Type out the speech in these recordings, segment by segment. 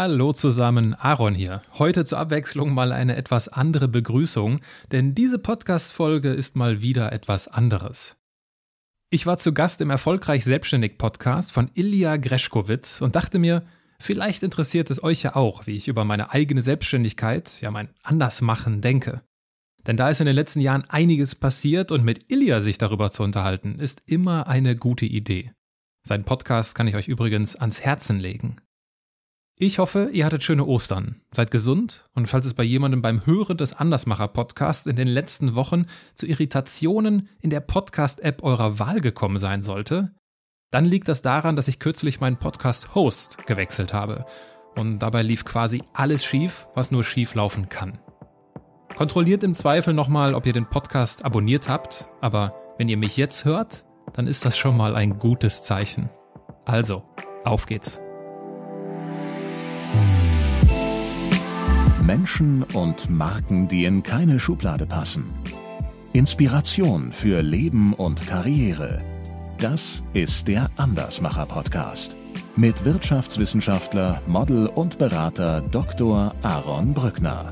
Hallo zusammen, Aaron hier. Heute zur Abwechslung mal eine etwas andere Begrüßung, denn diese Podcast-Folge ist mal wieder etwas anderes. Ich war zu Gast im Erfolgreich Selbstständig Podcast von Ilja Greschkowitz und dachte mir, vielleicht interessiert es euch ja auch, wie ich über meine eigene Selbstständigkeit, ja mein Andersmachen denke. Denn da ist in den letzten Jahren einiges passiert und mit Ilja sich darüber zu unterhalten, ist immer eine gute Idee. Sein Podcast kann ich euch übrigens ans Herzen legen. Ich hoffe, ihr hattet schöne Ostern, seid gesund und falls es bei jemandem beim Hören des Andersmacher-Podcasts in den letzten Wochen zu Irritationen in der Podcast-App eurer Wahl gekommen sein sollte, dann liegt das daran, dass ich kürzlich meinen Podcast-Host gewechselt habe und dabei lief quasi alles schief, was nur schief laufen kann. Kontrolliert im Zweifel nochmal, ob ihr den Podcast abonniert habt, aber wenn ihr mich jetzt hört, dann ist das schon mal ein gutes Zeichen. Also, auf geht's. Menschen und Marken, die in keine Schublade passen. Inspiration für Leben und Karriere. Das ist der Andersmacher Podcast mit Wirtschaftswissenschaftler, Model und Berater Dr. Aaron Brückner.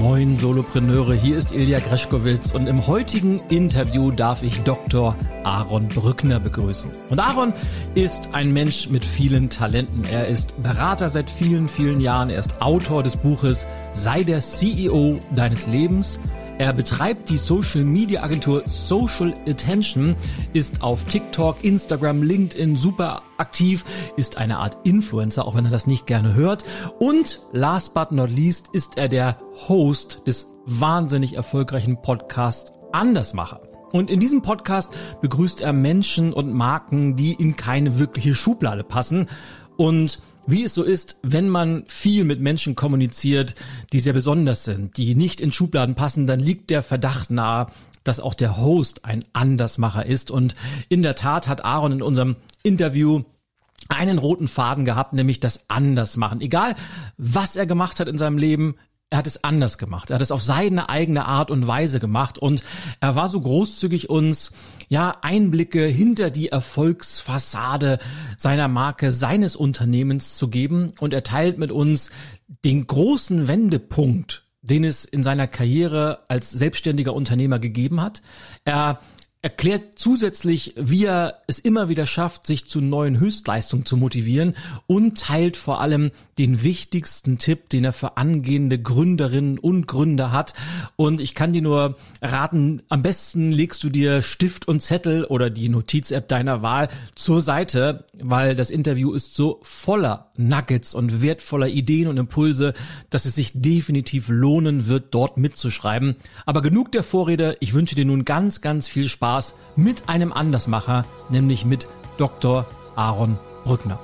Moin Solopreneure, hier ist Ilja Greschkowitz und im heutigen Interview darf ich Dr. Aaron Brückner begrüßen. Und Aaron ist ein Mensch mit vielen Talenten. Er ist Berater seit vielen, vielen Jahren. Er ist Autor des Buches Sei der CEO deines Lebens er betreibt die Social Media Agentur Social Attention, ist auf TikTok, Instagram, LinkedIn super aktiv, ist eine Art Influencer, auch wenn er das nicht gerne hört. Und last but not least ist er der Host des wahnsinnig erfolgreichen Podcasts Andersmacher. Und in diesem Podcast begrüßt er Menschen und Marken, die in keine wirkliche Schublade passen. Und wie es so ist, wenn man viel mit Menschen kommuniziert, die sehr besonders sind, die nicht in Schubladen passen, dann liegt der Verdacht nahe, dass auch der Host ein Andersmacher ist. Und in der Tat hat Aaron in unserem Interview einen roten Faden gehabt, nämlich das Andersmachen. Egal, was er gemacht hat in seinem Leben, er hat es anders gemacht. Er hat es auf seine eigene Art und Weise gemacht und er war so großzügig uns ja Einblicke hinter die Erfolgsfassade seiner Marke, seines Unternehmens zu geben und er teilt mit uns den großen Wendepunkt, den es in seiner Karriere als selbstständiger Unternehmer gegeben hat. Er erklärt zusätzlich, wie er es immer wieder schafft, sich zu neuen Höchstleistungen zu motivieren und teilt vor allem den wichtigsten Tipp, den er für angehende Gründerinnen und Gründer hat. Und ich kann dir nur raten, am besten legst du dir Stift und Zettel oder die Notiz-App deiner Wahl zur Seite, weil das Interview ist so voller Nuggets und wertvoller Ideen und Impulse, dass es sich definitiv lohnen wird, dort mitzuschreiben. Aber genug der Vorrede. Ich wünsche dir nun ganz, ganz viel Spaß Spaß mit einem Andersmacher, nämlich mit Dr. Aaron Brückner.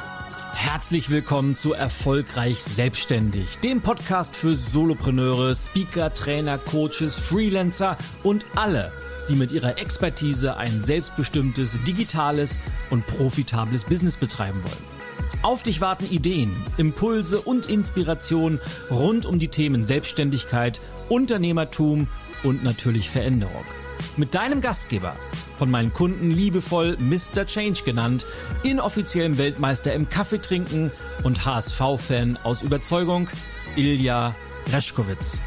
Herzlich willkommen zu Erfolgreich Selbstständig, dem Podcast für Solopreneure, Speaker, Trainer, Coaches, Freelancer und alle, die mit ihrer Expertise ein selbstbestimmtes, digitales und profitables Business betreiben wollen. Auf dich warten Ideen, Impulse und Inspiration rund um die Themen Selbstständigkeit, Unternehmertum und natürlich Veränderung mit deinem Gastgeber, von meinen Kunden liebevoll Mr. Change genannt, inoffiziellem Weltmeister im Kaffeetrinken und HSV-Fan aus Überzeugung, Ilja Reschkowitz.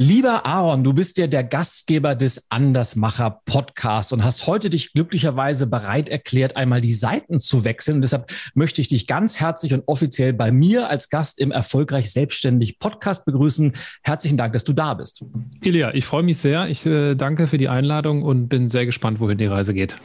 Lieber Aaron, du bist ja der Gastgeber des Andersmacher Podcasts und hast heute dich glücklicherweise bereit erklärt, einmal die Seiten zu wechseln. Und deshalb möchte ich dich ganz herzlich und offiziell bei mir als Gast im Erfolgreich Selbstständig Podcast begrüßen. Herzlichen Dank, dass du da bist. Ilja, ich freue mich sehr. Ich äh, danke für die Einladung und bin sehr gespannt, wohin die Reise geht.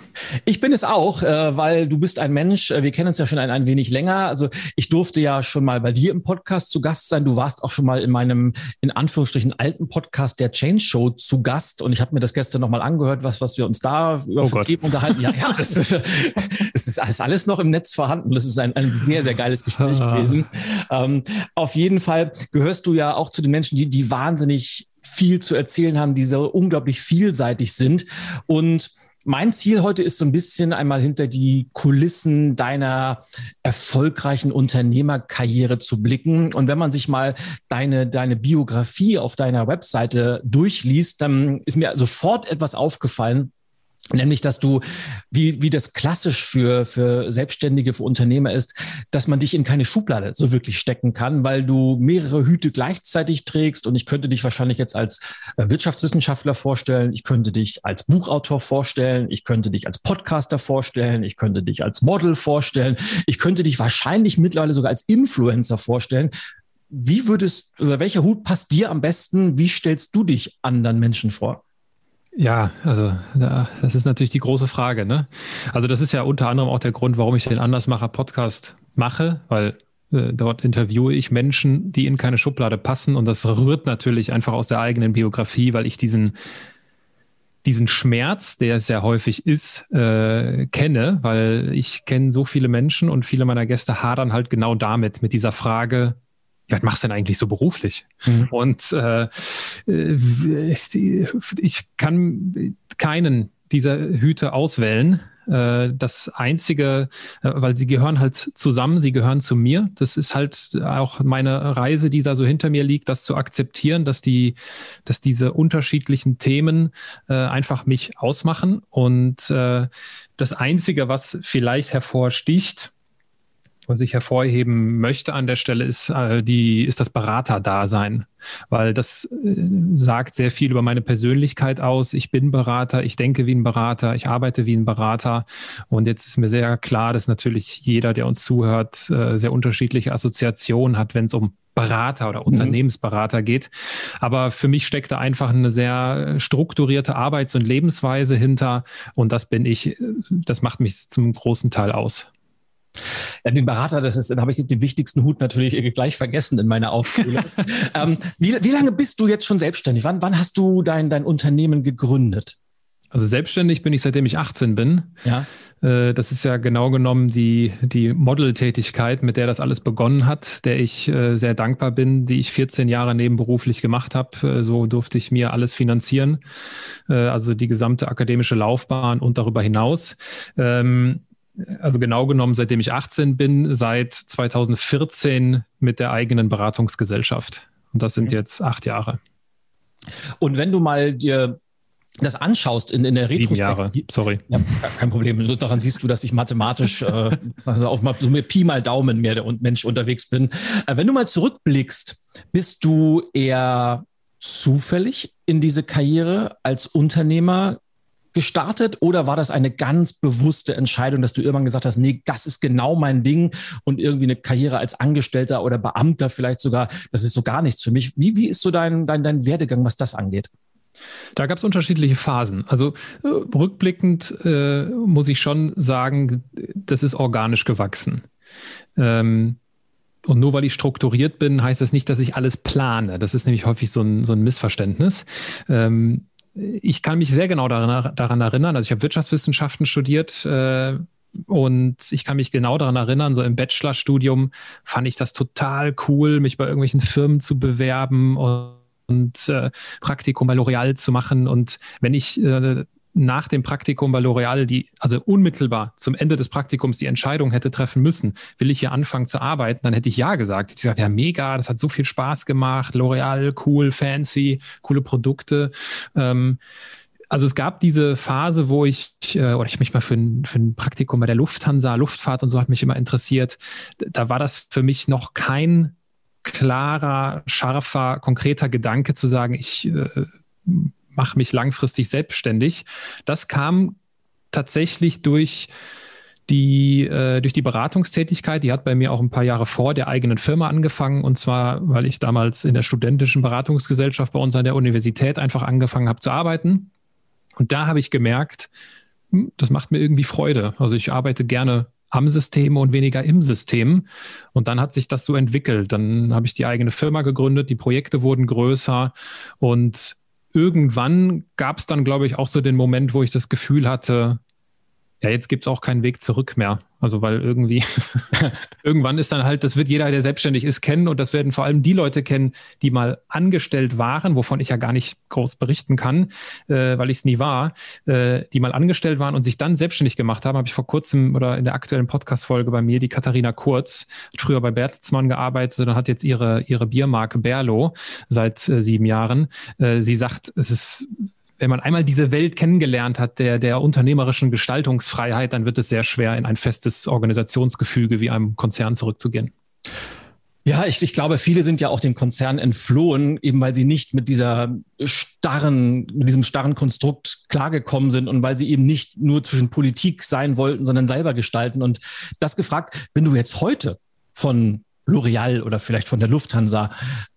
Ich bin es auch, äh, weil du bist ein Mensch, äh, wir kennen uns ja schon ein, ein wenig länger. Also ich durfte ja schon mal bei dir im Podcast zu Gast sein. Du warst auch schon mal in meinem, in Anführungsstrichen, alten alten Podcast der Change Show zu Gast und ich habe mir das gestern nochmal angehört, was, was wir uns da über oh unterhalten. Ja, ja, es ist, es ist alles noch im Netz vorhanden. Das ist ein, ein sehr, sehr geiles Gespräch ah. gewesen. Ähm, auf jeden Fall gehörst du ja auch zu den Menschen, die, die wahnsinnig viel zu erzählen haben, die so unglaublich vielseitig sind und mein Ziel heute ist so ein bisschen einmal hinter die Kulissen deiner erfolgreichen Unternehmerkarriere zu blicken. Und wenn man sich mal deine, deine Biografie auf deiner Webseite durchliest, dann ist mir sofort etwas aufgefallen, Nämlich, dass du, wie, wie das klassisch für, für Selbstständige, für Unternehmer ist, dass man dich in keine Schublade so wirklich stecken kann, weil du mehrere Hüte gleichzeitig trägst. Und ich könnte dich wahrscheinlich jetzt als äh, Wirtschaftswissenschaftler vorstellen, ich könnte dich als Buchautor vorstellen, ich könnte dich als Podcaster vorstellen, ich könnte dich als Model vorstellen, ich könnte dich wahrscheinlich mittlerweile sogar als Influencer vorstellen. Wie würdest, oder welcher Hut passt dir am besten? Wie stellst du dich anderen Menschen vor? Ja, also das ist natürlich die große Frage. Ne? Also das ist ja unter anderem auch der Grund, warum ich den Andersmacher-Podcast mache, weil äh, dort interviewe ich Menschen, die in keine Schublade passen und das rührt natürlich einfach aus der eigenen Biografie, weil ich diesen diesen Schmerz, der es sehr häufig ist, äh, kenne, weil ich kenne so viele Menschen und viele meiner Gäste hadern halt genau damit, mit dieser Frage, ja, was machst du denn eigentlich so beruflich? Mhm. Und äh, äh ich kann keinen dieser Hüte auswählen. Äh, das einzige, äh, weil sie gehören halt zusammen, sie gehören zu mir. Das ist halt auch meine Reise, die da so hinter mir liegt, das zu akzeptieren, dass die, dass diese unterschiedlichen Themen einfach mich ausmachen. Und das einzige, was vielleicht hervorsticht, was ich hervorheben möchte an der Stelle, ist, äh, die, ist das Beraterdasein, weil das äh, sagt sehr viel über meine Persönlichkeit aus. Ich bin Berater, ich denke wie ein Berater, ich arbeite wie ein Berater. Und jetzt ist mir sehr klar, dass natürlich jeder, der uns zuhört, äh, sehr unterschiedliche Assoziationen hat, wenn es um Berater oder mhm. Unternehmensberater geht. Aber für mich steckt da einfach eine sehr strukturierte Arbeits- und Lebensweise hinter. Und das bin ich, das macht mich zum großen Teil aus. Ja, den Berater, das ist, da habe ich den wichtigsten Hut natürlich gleich vergessen in meiner Aufzählung. ähm, wie, wie lange bist du jetzt schon selbstständig? Wann, wann hast du dein, dein Unternehmen gegründet? Also selbstständig bin ich seitdem ich 18 bin. Ja. Äh, das ist ja genau genommen die, die Model-Tätigkeit, mit der das alles begonnen hat, der ich äh, sehr dankbar bin, die ich 14 Jahre nebenberuflich gemacht habe. Äh, so durfte ich mir alles finanzieren, also die gesamte akademische Laufbahn und darüber hinaus. Also genau genommen, seitdem ich 18 bin, seit 2014 mit der eigenen Beratungsgesellschaft. Und das sind jetzt acht Jahre. Und wenn du mal dir das anschaust in, in der Retrospektive. Jahre, sorry. Ja, kein Problem. So, daran siehst du, dass ich mathematisch, äh, also auch mal so mit Pi mal Daumen mehr der Mensch unterwegs bin. Äh, wenn du mal zurückblickst, bist du eher zufällig in diese Karriere als Unternehmer gestartet oder war das eine ganz bewusste Entscheidung, dass du irgendwann gesagt hast, nee, das ist genau mein Ding und irgendwie eine Karriere als Angestellter oder Beamter vielleicht sogar, das ist so gar nichts für mich. Wie, wie ist so dein, dein, dein Werdegang, was das angeht? Da gab es unterschiedliche Phasen. Also äh, rückblickend äh, muss ich schon sagen, das ist organisch gewachsen. Ähm, und nur weil ich strukturiert bin, heißt das nicht, dass ich alles plane. Das ist nämlich häufig so ein, so ein Missverständnis. Ähm, ich kann mich sehr genau daran, daran erinnern, also ich habe Wirtschaftswissenschaften studiert äh, und ich kann mich genau daran erinnern, so im Bachelorstudium fand ich das total cool, mich bei irgendwelchen Firmen zu bewerben und, und äh, Praktikum bei L'Oreal zu machen. Und wenn ich äh, nach dem Praktikum bei L'Oreal, die also unmittelbar zum Ende des Praktikums die Entscheidung hätte treffen müssen, will ich hier anfangen zu arbeiten, dann hätte ich ja gesagt. Ich gesagt, ja, mega, das hat so viel Spaß gemacht, L'Oreal, cool, fancy, coole Produkte. Ähm, also es gab diese Phase, wo ich, äh, oder ich mich mal für ein, für ein Praktikum bei der Lufthansa, Luftfahrt und so hat mich immer interessiert. Da war das für mich noch kein klarer, scharfer, konkreter Gedanke zu sagen, ich äh, mache mich langfristig selbstständig. Das kam tatsächlich durch die, äh, durch die Beratungstätigkeit, die hat bei mir auch ein paar Jahre vor der eigenen Firma angefangen. Und zwar, weil ich damals in der studentischen Beratungsgesellschaft bei uns an der Universität einfach angefangen habe zu arbeiten. Und da habe ich gemerkt, hm, das macht mir irgendwie Freude. Also ich arbeite gerne am System und weniger im System. Und dann hat sich das so entwickelt. Dann habe ich die eigene Firma gegründet, die Projekte wurden größer und irgendwann gab es dann, glaube ich, auch so den Moment, wo ich das Gefühl hatte, ja, jetzt gibt es auch keinen Weg zurück mehr. Also weil irgendwie irgendwann ist dann halt, das wird jeder, der selbstständig ist, kennen und das werden vor allem die Leute kennen, die mal angestellt waren, wovon ich ja gar nicht groß berichten kann, äh, weil ich es nie war, äh, die mal angestellt waren und sich dann selbstständig gemacht haben. Habe ich vor kurzem oder in der aktuellen Podcast-Folge bei mir, die Katharina Kurz, hat früher bei Bertelsmann gearbeitet und hat jetzt ihre, ihre Biermarke Berlo seit äh, sieben Jahren. Äh, sie sagt, es ist wenn man einmal diese Welt kennengelernt hat, der, der unternehmerischen Gestaltungsfreiheit, dann wird es sehr schwer, in ein festes Organisationsgefüge wie einem Konzern zurückzugehen. Ja, ich, ich glaube, viele sind ja auch dem Konzern entflohen, eben weil sie nicht mit dieser starren, mit diesem starren Konstrukt klargekommen sind und weil sie eben nicht nur zwischen Politik sein wollten, sondern selber gestalten. Und das gefragt, wenn du jetzt heute von L'Oreal oder vielleicht von der Lufthansa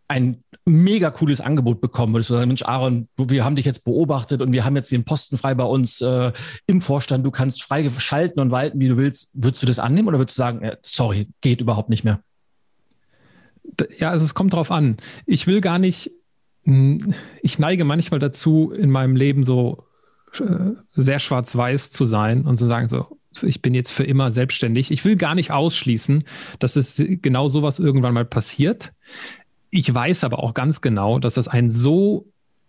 ein mega cooles Angebot bekommen würdest du sagen, Mensch, Aaron, wir haben dich jetzt beobachtet und wir haben jetzt den Posten frei bei uns äh, im Vorstand, du kannst frei schalten und walten, wie du willst. Würdest du das annehmen oder würdest du sagen, äh, sorry, geht überhaupt nicht mehr? Ja, also es kommt drauf an. Ich will gar nicht, ich neige manchmal dazu, in meinem Leben so äh, sehr schwarz-weiß zu sein und zu sagen, so, ich bin jetzt für immer selbstständig. Ich will gar nicht ausschließen, dass es genau sowas irgendwann mal passiert. Ich weiß aber auch ganz genau, dass das ein so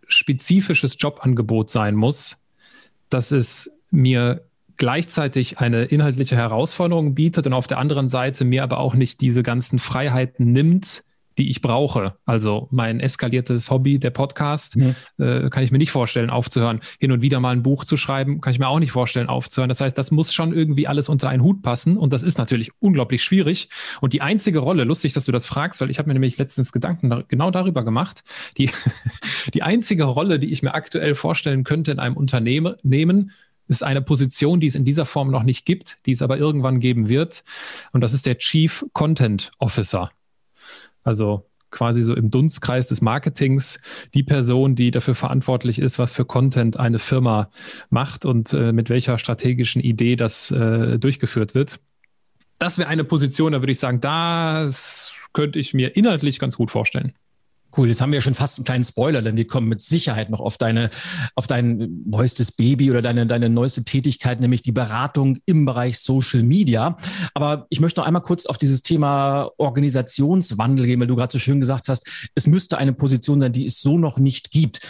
spezifisches Jobangebot sein muss, dass es mir gleichzeitig eine inhaltliche Herausforderung bietet und auf der anderen Seite mir aber auch nicht diese ganzen Freiheiten nimmt, die ich brauche. Also mein eskaliertes Hobby, der Podcast, mhm. äh, kann ich mir nicht vorstellen, aufzuhören. Hin und wieder mal ein Buch zu schreiben, kann ich mir auch nicht vorstellen, aufzuhören. Das heißt, das muss schon irgendwie alles unter einen Hut passen und das ist natürlich unglaublich schwierig. Und die einzige Rolle, lustig, dass du das fragst, weil ich habe mir nämlich letztens Gedanken da, genau darüber gemacht, die, die einzige Rolle, die ich mir aktuell vorstellen könnte in einem Unternehmen, ist eine Position, die es in dieser Form noch nicht gibt, die es aber irgendwann geben wird. Und das ist der Chief Content Officer. Also quasi so im Dunstkreis des Marketings die Person, die dafür verantwortlich ist, was für Content eine Firma macht und äh, mit welcher strategischen Idee das äh, durchgeführt wird. Das wäre eine Position, da würde ich sagen, das könnte ich mir inhaltlich ganz gut vorstellen. Cool, jetzt haben wir ja schon fast einen kleinen Spoiler, denn wir kommen mit Sicherheit noch auf deine, auf dein neuestes Baby oder deine, deine neueste Tätigkeit, nämlich die Beratung im Bereich Social Media. Aber ich möchte noch einmal kurz auf dieses Thema Organisationswandel gehen, weil du gerade so schön gesagt hast, es müsste eine Position sein, die es so noch nicht gibt.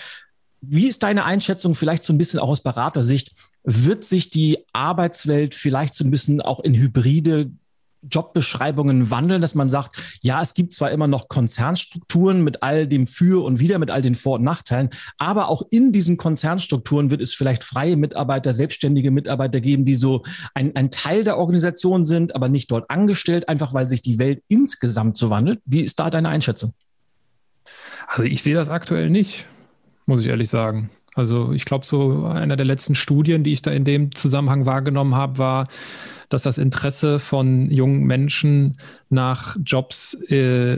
Wie ist deine Einschätzung vielleicht so ein bisschen auch aus Beratersicht? Wird sich die Arbeitswelt vielleicht so ein bisschen auch in hybride Jobbeschreibungen wandeln, dass man sagt, ja, es gibt zwar immer noch Konzernstrukturen mit all dem Für und Wider, mit all den Vor- und Nachteilen, aber auch in diesen Konzernstrukturen wird es vielleicht freie Mitarbeiter, selbstständige Mitarbeiter geben, die so ein, ein Teil der Organisation sind, aber nicht dort angestellt, einfach weil sich die Welt insgesamt so wandelt. Wie ist da deine Einschätzung? Also ich sehe das aktuell nicht, muss ich ehrlich sagen. Also ich glaube, so einer der letzten Studien, die ich da in dem Zusammenhang wahrgenommen habe, war, dass das Interesse von jungen Menschen nach Jobs äh,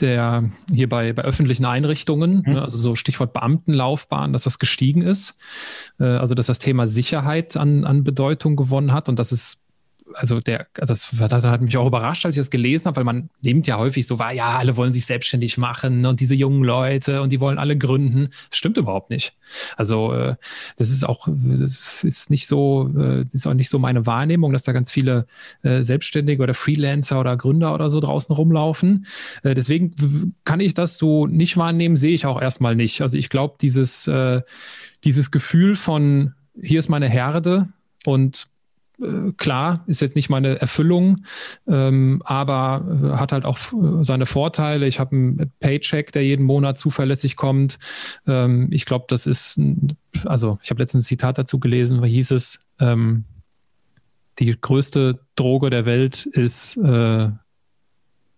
der hier bei, bei öffentlichen Einrichtungen, mhm. ne, also so Stichwort Beamtenlaufbahn, dass das gestiegen ist. Äh, also dass das Thema Sicherheit an, an Bedeutung gewonnen hat und dass es also der, also das, hat mich auch überrascht, als ich das gelesen habe, weil man nimmt ja häufig so wahr, ja, alle wollen sich selbstständig machen und diese jungen Leute und die wollen alle gründen. Das stimmt überhaupt nicht. Also äh, das ist auch, das ist nicht so, äh, ist auch nicht so meine Wahrnehmung, dass da ganz viele äh, Selbstständige oder Freelancer oder Gründer oder so draußen rumlaufen. deswegen kann ich das so nicht wahrnehmen, sehe ich auch erstmal nicht. Also ich glaube, dieses, dieses Gefühl von hier ist meine Herde und klar, ist jetzt nicht meine Erfüllung, ähm, aber äh, hat halt auch äh, seine Vorteile. Ich habe einen Paycheck, der jeden Monat zuverlässig kommt. Ähm, ich glaube, das ist, also ich habe letztens ein Zitat dazu gelesen, wo hieß es, ähm, die größte Droge der Welt ist äh,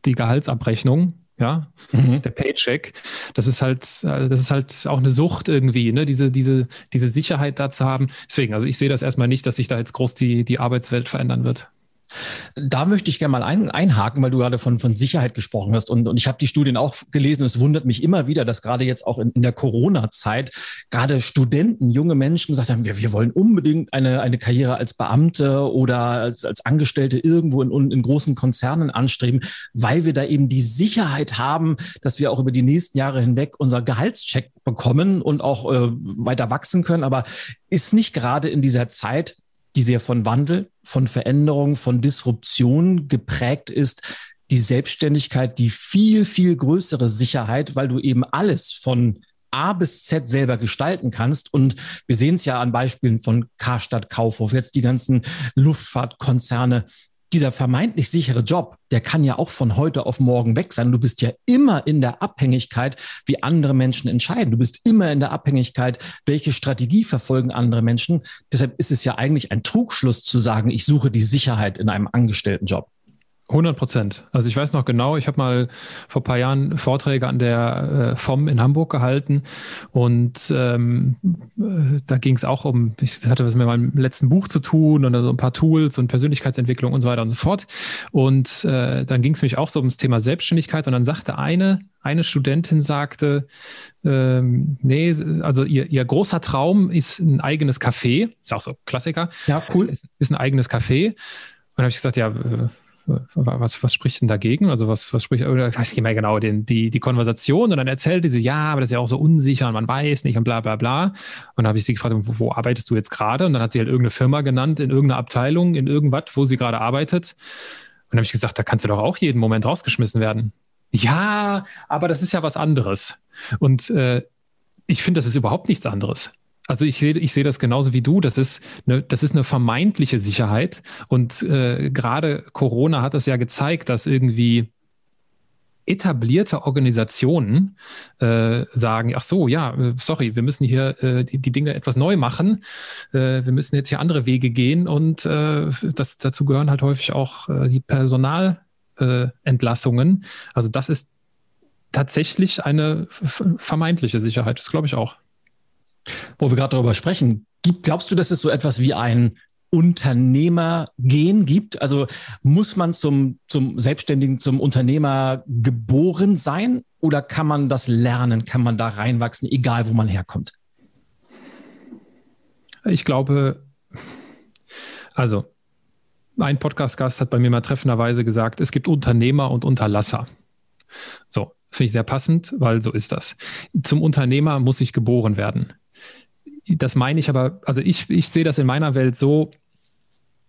die Gehaltsabrechnung ja, mhm. der Paycheck. Das ist halt, äh, das ist halt auch eine Sucht irgendwie, ne? diese, diese, diese Sicherheit da zu haben. Deswegen, also ich sehe das erstmal nicht, dass sich da jetzt groß die, die Arbeitswelt verändern wird. Da möchte ich gerne mal ein, einhaken, weil du gerade von, von Sicherheit gesprochen hast. Und, und ich habe die Studien auch gelesen. Es wundert mich immer wieder, dass gerade jetzt auch in, in der Corona-Zeit gerade Studenten, junge Menschen gesagt haben, wir, wir wollen unbedingt eine, eine Karriere als Beamte oder als, als Angestellte irgendwo in, in großen Konzernen anstreben, weil wir da eben die Sicherheit haben, dass wir auch über die nächsten Jahre hinweg unser Gehaltscheck bekommen und auch äh, weiter wachsen können. Aber ist nicht gerade in dieser Zeit die sehr von Wandel, von Veränderung, von Disruption geprägt ist, die Selbstständigkeit, die viel, viel größere Sicherheit, weil du eben alles von A bis Z selber gestalten kannst. Und wir sehen es ja an Beispielen von Karstadt, Kaufhof, jetzt die ganzen Luftfahrtkonzerne. Dieser vermeintlich sichere Job, der kann ja auch von heute auf morgen weg sein. Du bist ja immer in der Abhängigkeit, wie andere Menschen entscheiden. Du bist immer in der Abhängigkeit, welche Strategie verfolgen andere Menschen. Deshalb ist es ja eigentlich ein Trugschluss zu sagen, ich suche die Sicherheit in einem Angestelltenjob. 100 Prozent. Also ich weiß noch genau, ich habe mal vor ein paar Jahren Vorträge an der äh, FOM in Hamburg gehalten und ähm, äh, da ging es auch um, ich hatte was mit meinem letzten Buch zu tun und so ein paar Tools und Persönlichkeitsentwicklung und so weiter und so fort. Und äh, dann ging es mich auch so ums Thema Selbstständigkeit und dann sagte eine, eine Studentin sagte, ähm, nee, also ihr, ihr großer Traum ist ein eigenes Café, ist auch so Klassiker. Ja, cool. Ist, ist ein eigenes Café. Und dann habe ich gesagt, ja, was, was spricht denn dagegen? Also was, was spricht, oder ich weiß nicht mehr genau, den, die, die Konversation und dann erzählte sie, ja, aber das ist ja auch so unsicher und man weiß nicht und bla bla bla. Und dann habe ich sie gefragt, wo, wo arbeitest du jetzt gerade? Und dann hat sie halt irgendeine Firma genannt, in irgendeiner Abteilung, in irgendwas, wo sie gerade arbeitet. Und dann habe ich gesagt, da kannst du doch auch jeden Moment rausgeschmissen werden. Ja, aber das ist ja was anderes. Und äh, ich finde, das ist überhaupt nichts anderes. Also ich sehe ich sehe das genauso wie du. Das ist eine, das ist eine vermeintliche Sicherheit. Und äh, gerade Corona hat das ja gezeigt, dass irgendwie etablierte Organisationen äh, sagen, ach so, ja, äh, sorry, wir müssen hier äh, die, die Dinge etwas neu machen. Äh, wir müssen jetzt hier andere Wege gehen. Und äh, das, dazu gehören halt häufig auch äh, die Personalentlassungen. also das ist tatsächlich eine vermeintliche Sicherheit. Das glaube ich auch. Wo wir gerade darüber sprechen, glaubst du, dass es so etwas wie ein Unternehmergehen gibt? Also muss man zum, zum Selbstständigen, zum Unternehmer geboren sein oder kann man das lernen, kann man da reinwachsen, egal wo man herkommt? Ich glaube, also ein Podcast-Gast hat bei mir mal treffenderweise gesagt, es gibt Unternehmer und Unterlasser. So, finde ich sehr passend, weil so ist das. Zum Unternehmer muss ich geboren werden das meine ich aber, also ich, ich sehe das in meiner Welt so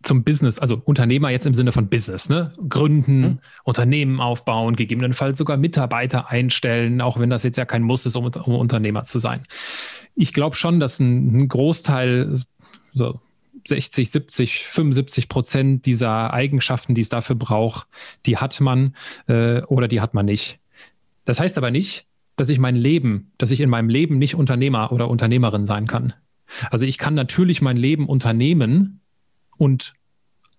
zum Business, also Unternehmer jetzt im Sinne von Business, ne? Gründen, mhm. Unternehmen aufbauen, gegebenenfalls sogar Mitarbeiter einstellen, auch wenn das jetzt ja kein Muss ist, um, um Unternehmer zu sein. Ich glaube schon, dass ein, ein Großteil, so 60, 70, 75 Prozent dieser Eigenschaften, die es dafür braucht, die hat man äh, oder die hat man nicht. Das heißt aber nicht, dass ich mein Leben, dass ich in meinem Leben nicht Unternehmer oder Unternehmerin sein kann. Also ich kann natürlich mein Leben unternehmen und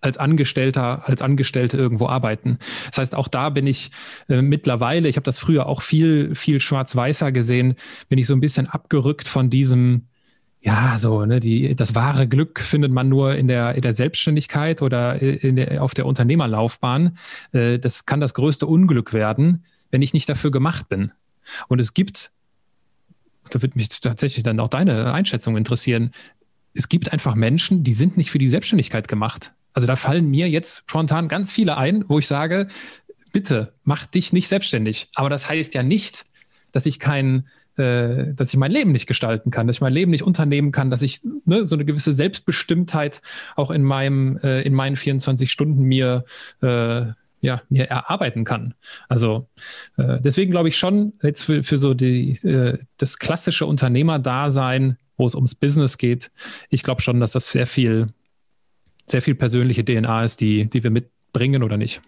als Angestellter, als Angestellte irgendwo arbeiten. Das heißt, auch da bin ich äh, mittlerweile, ich habe das früher auch viel, viel schwarz-weißer gesehen, bin ich so ein bisschen abgerückt von diesem, ja, so, ne, die, das wahre Glück findet man nur in der, in der Selbstständigkeit oder in der, auf der Unternehmerlaufbahn. Äh, das kann das größte Unglück werden, wenn ich nicht dafür gemacht bin. Und es gibt, da würde mich tatsächlich dann auch deine Einschätzung interessieren, es gibt einfach Menschen, die sind nicht für die Selbstständigkeit gemacht. Also da fallen mir jetzt spontan ganz viele ein, wo ich sage, bitte mach dich nicht selbstständig. Aber das heißt ja nicht, dass ich kein, äh, dass ich mein Leben nicht gestalten kann, dass ich mein Leben nicht unternehmen kann, dass ich ne, so eine gewisse Selbstbestimmtheit auch in meinem, äh, in meinen 24 Stunden mir äh, ja, mir erarbeiten kann. Also äh, deswegen glaube ich schon, jetzt für, für so die, äh, das klassische Unternehmerdasein, wo es ums Business geht, ich glaube schon, dass das sehr viel, sehr viel persönliche DNA ist, die, die wir mitbringen oder nicht.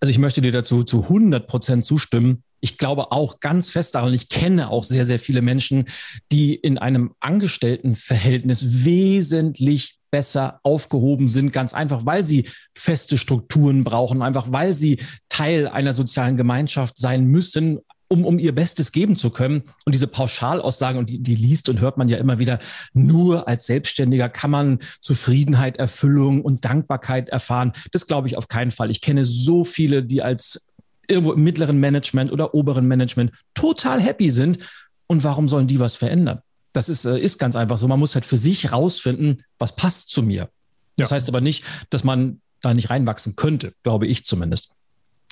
Also ich möchte dir dazu zu 100 Prozent zustimmen. Ich glaube auch ganz fest daran, ich kenne auch sehr, sehr viele Menschen, die in einem Angestelltenverhältnis wesentlich besser aufgehoben sind, ganz einfach, weil sie feste Strukturen brauchen, einfach weil sie Teil einer sozialen Gemeinschaft sein müssen, um, um ihr Bestes geben zu können. Und diese Pauschalaussagen, und die, die liest und hört man ja immer wieder, nur als Selbstständiger kann man Zufriedenheit, Erfüllung und Dankbarkeit erfahren. Das glaube ich auf keinen Fall. Ich kenne so viele, die als irgendwo im mittleren Management oder oberen Management total happy sind. Und warum sollen die was verändern? Das ist, äh, ist ganz einfach so. Man muss halt für sich rausfinden, was passt zu mir. Ja. Das heißt aber nicht, dass man da nicht reinwachsen könnte, glaube ich zumindest.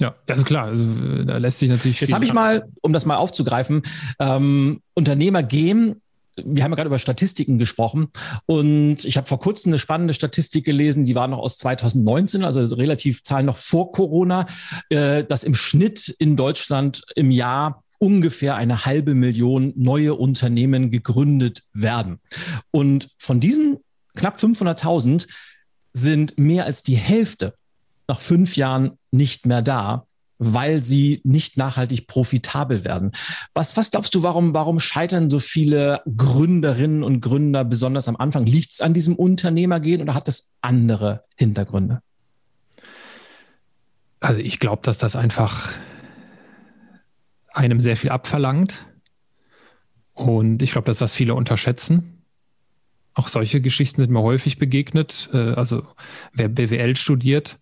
Ja, also klar, also, da lässt sich natürlich. Jetzt habe ich mal, um das mal aufzugreifen, ähm, Unternehmer gehen wir haben ja gerade über Statistiken gesprochen und ich habe vor kurzem eine spannende Statistik gelesen, die war noch aus 2019, also relativ Zahlen noch vor Corona, äh, dass im Schnitt in Deutschland im Jahr ungefähr eine halbe Million neue Unternehmen gegründet werden. Und von diesen knapp 500.000 sind mehr als die Hälfte nach fünf Jahren nicht mehr da weil sie nicht nachhaltig profitabel werden. Was, was glaubst du, warum, warum scheitern so viele Gründerinnen und Gründer besonders am Anfang? Liegt es an diesem Unternehmergehen oder hat es andere Hintergründe? Also ich glaube, dass das einfach einem sehr viel abverlangt. Und ich glaube, dass das viele unterschätzen. Auch solche Geschichten sind mir häufig begegnet. Äh, also wer BWL studiert,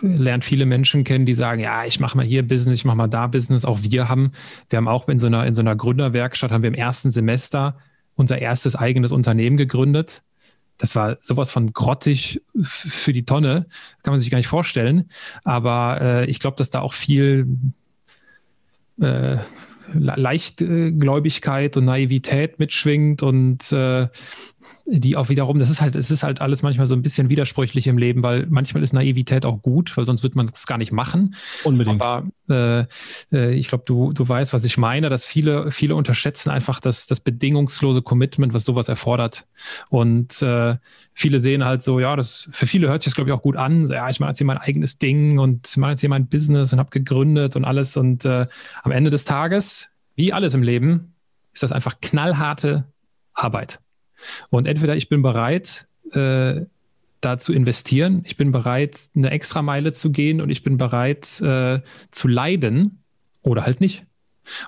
lernt viele Menschen kennen, die sagen, ja, ich mache mal hier Business, ich mache mal da Business. Auch wir haben, wir haben auch in so einer, in so einer Gründerwerkstatt, haben wir im ersten Semester unser erstes eigenes Unternehmen gegründet. Das war sowas von grottig für die Tonne, kann man sich gar nicht vorstellen. Aber äh, ich glaube, dass da auch viel äh, Leichtgläubigkeit und Naivität mitschwingt und äh, die auch wiederum, das ist halt, es ist halt alles manchmal so ein bisschen widersprüchlich im Leben, weil manchmal ist Naivität auch gut, weil sonst wird man es gar nicht machen. Unbedingt. Aber äh, äh, ich glaube, du, du weißt, was ich meine, dass viele, viele unterschätzen einfach das, das bedingungslose Commitment, was sowas erfordert. Und äh, viele sehen halt so, ja, das für viele hört sich das, glaube ich, auch gut an. So, ja, ich mache jetzt hier mein eigenes Ding und mache jetzt hier mein Business und habe gegründet und alles. Und äh, am Ende des Tages, wie alles im Leben, ist das einfach knallharte Arbeit. Und entweder ich bin bereit, äh, da zu investieren, ich bin bereit, eine Extrameile zu gehen und ich bin bereit äh, zu leiden oder halt nicht.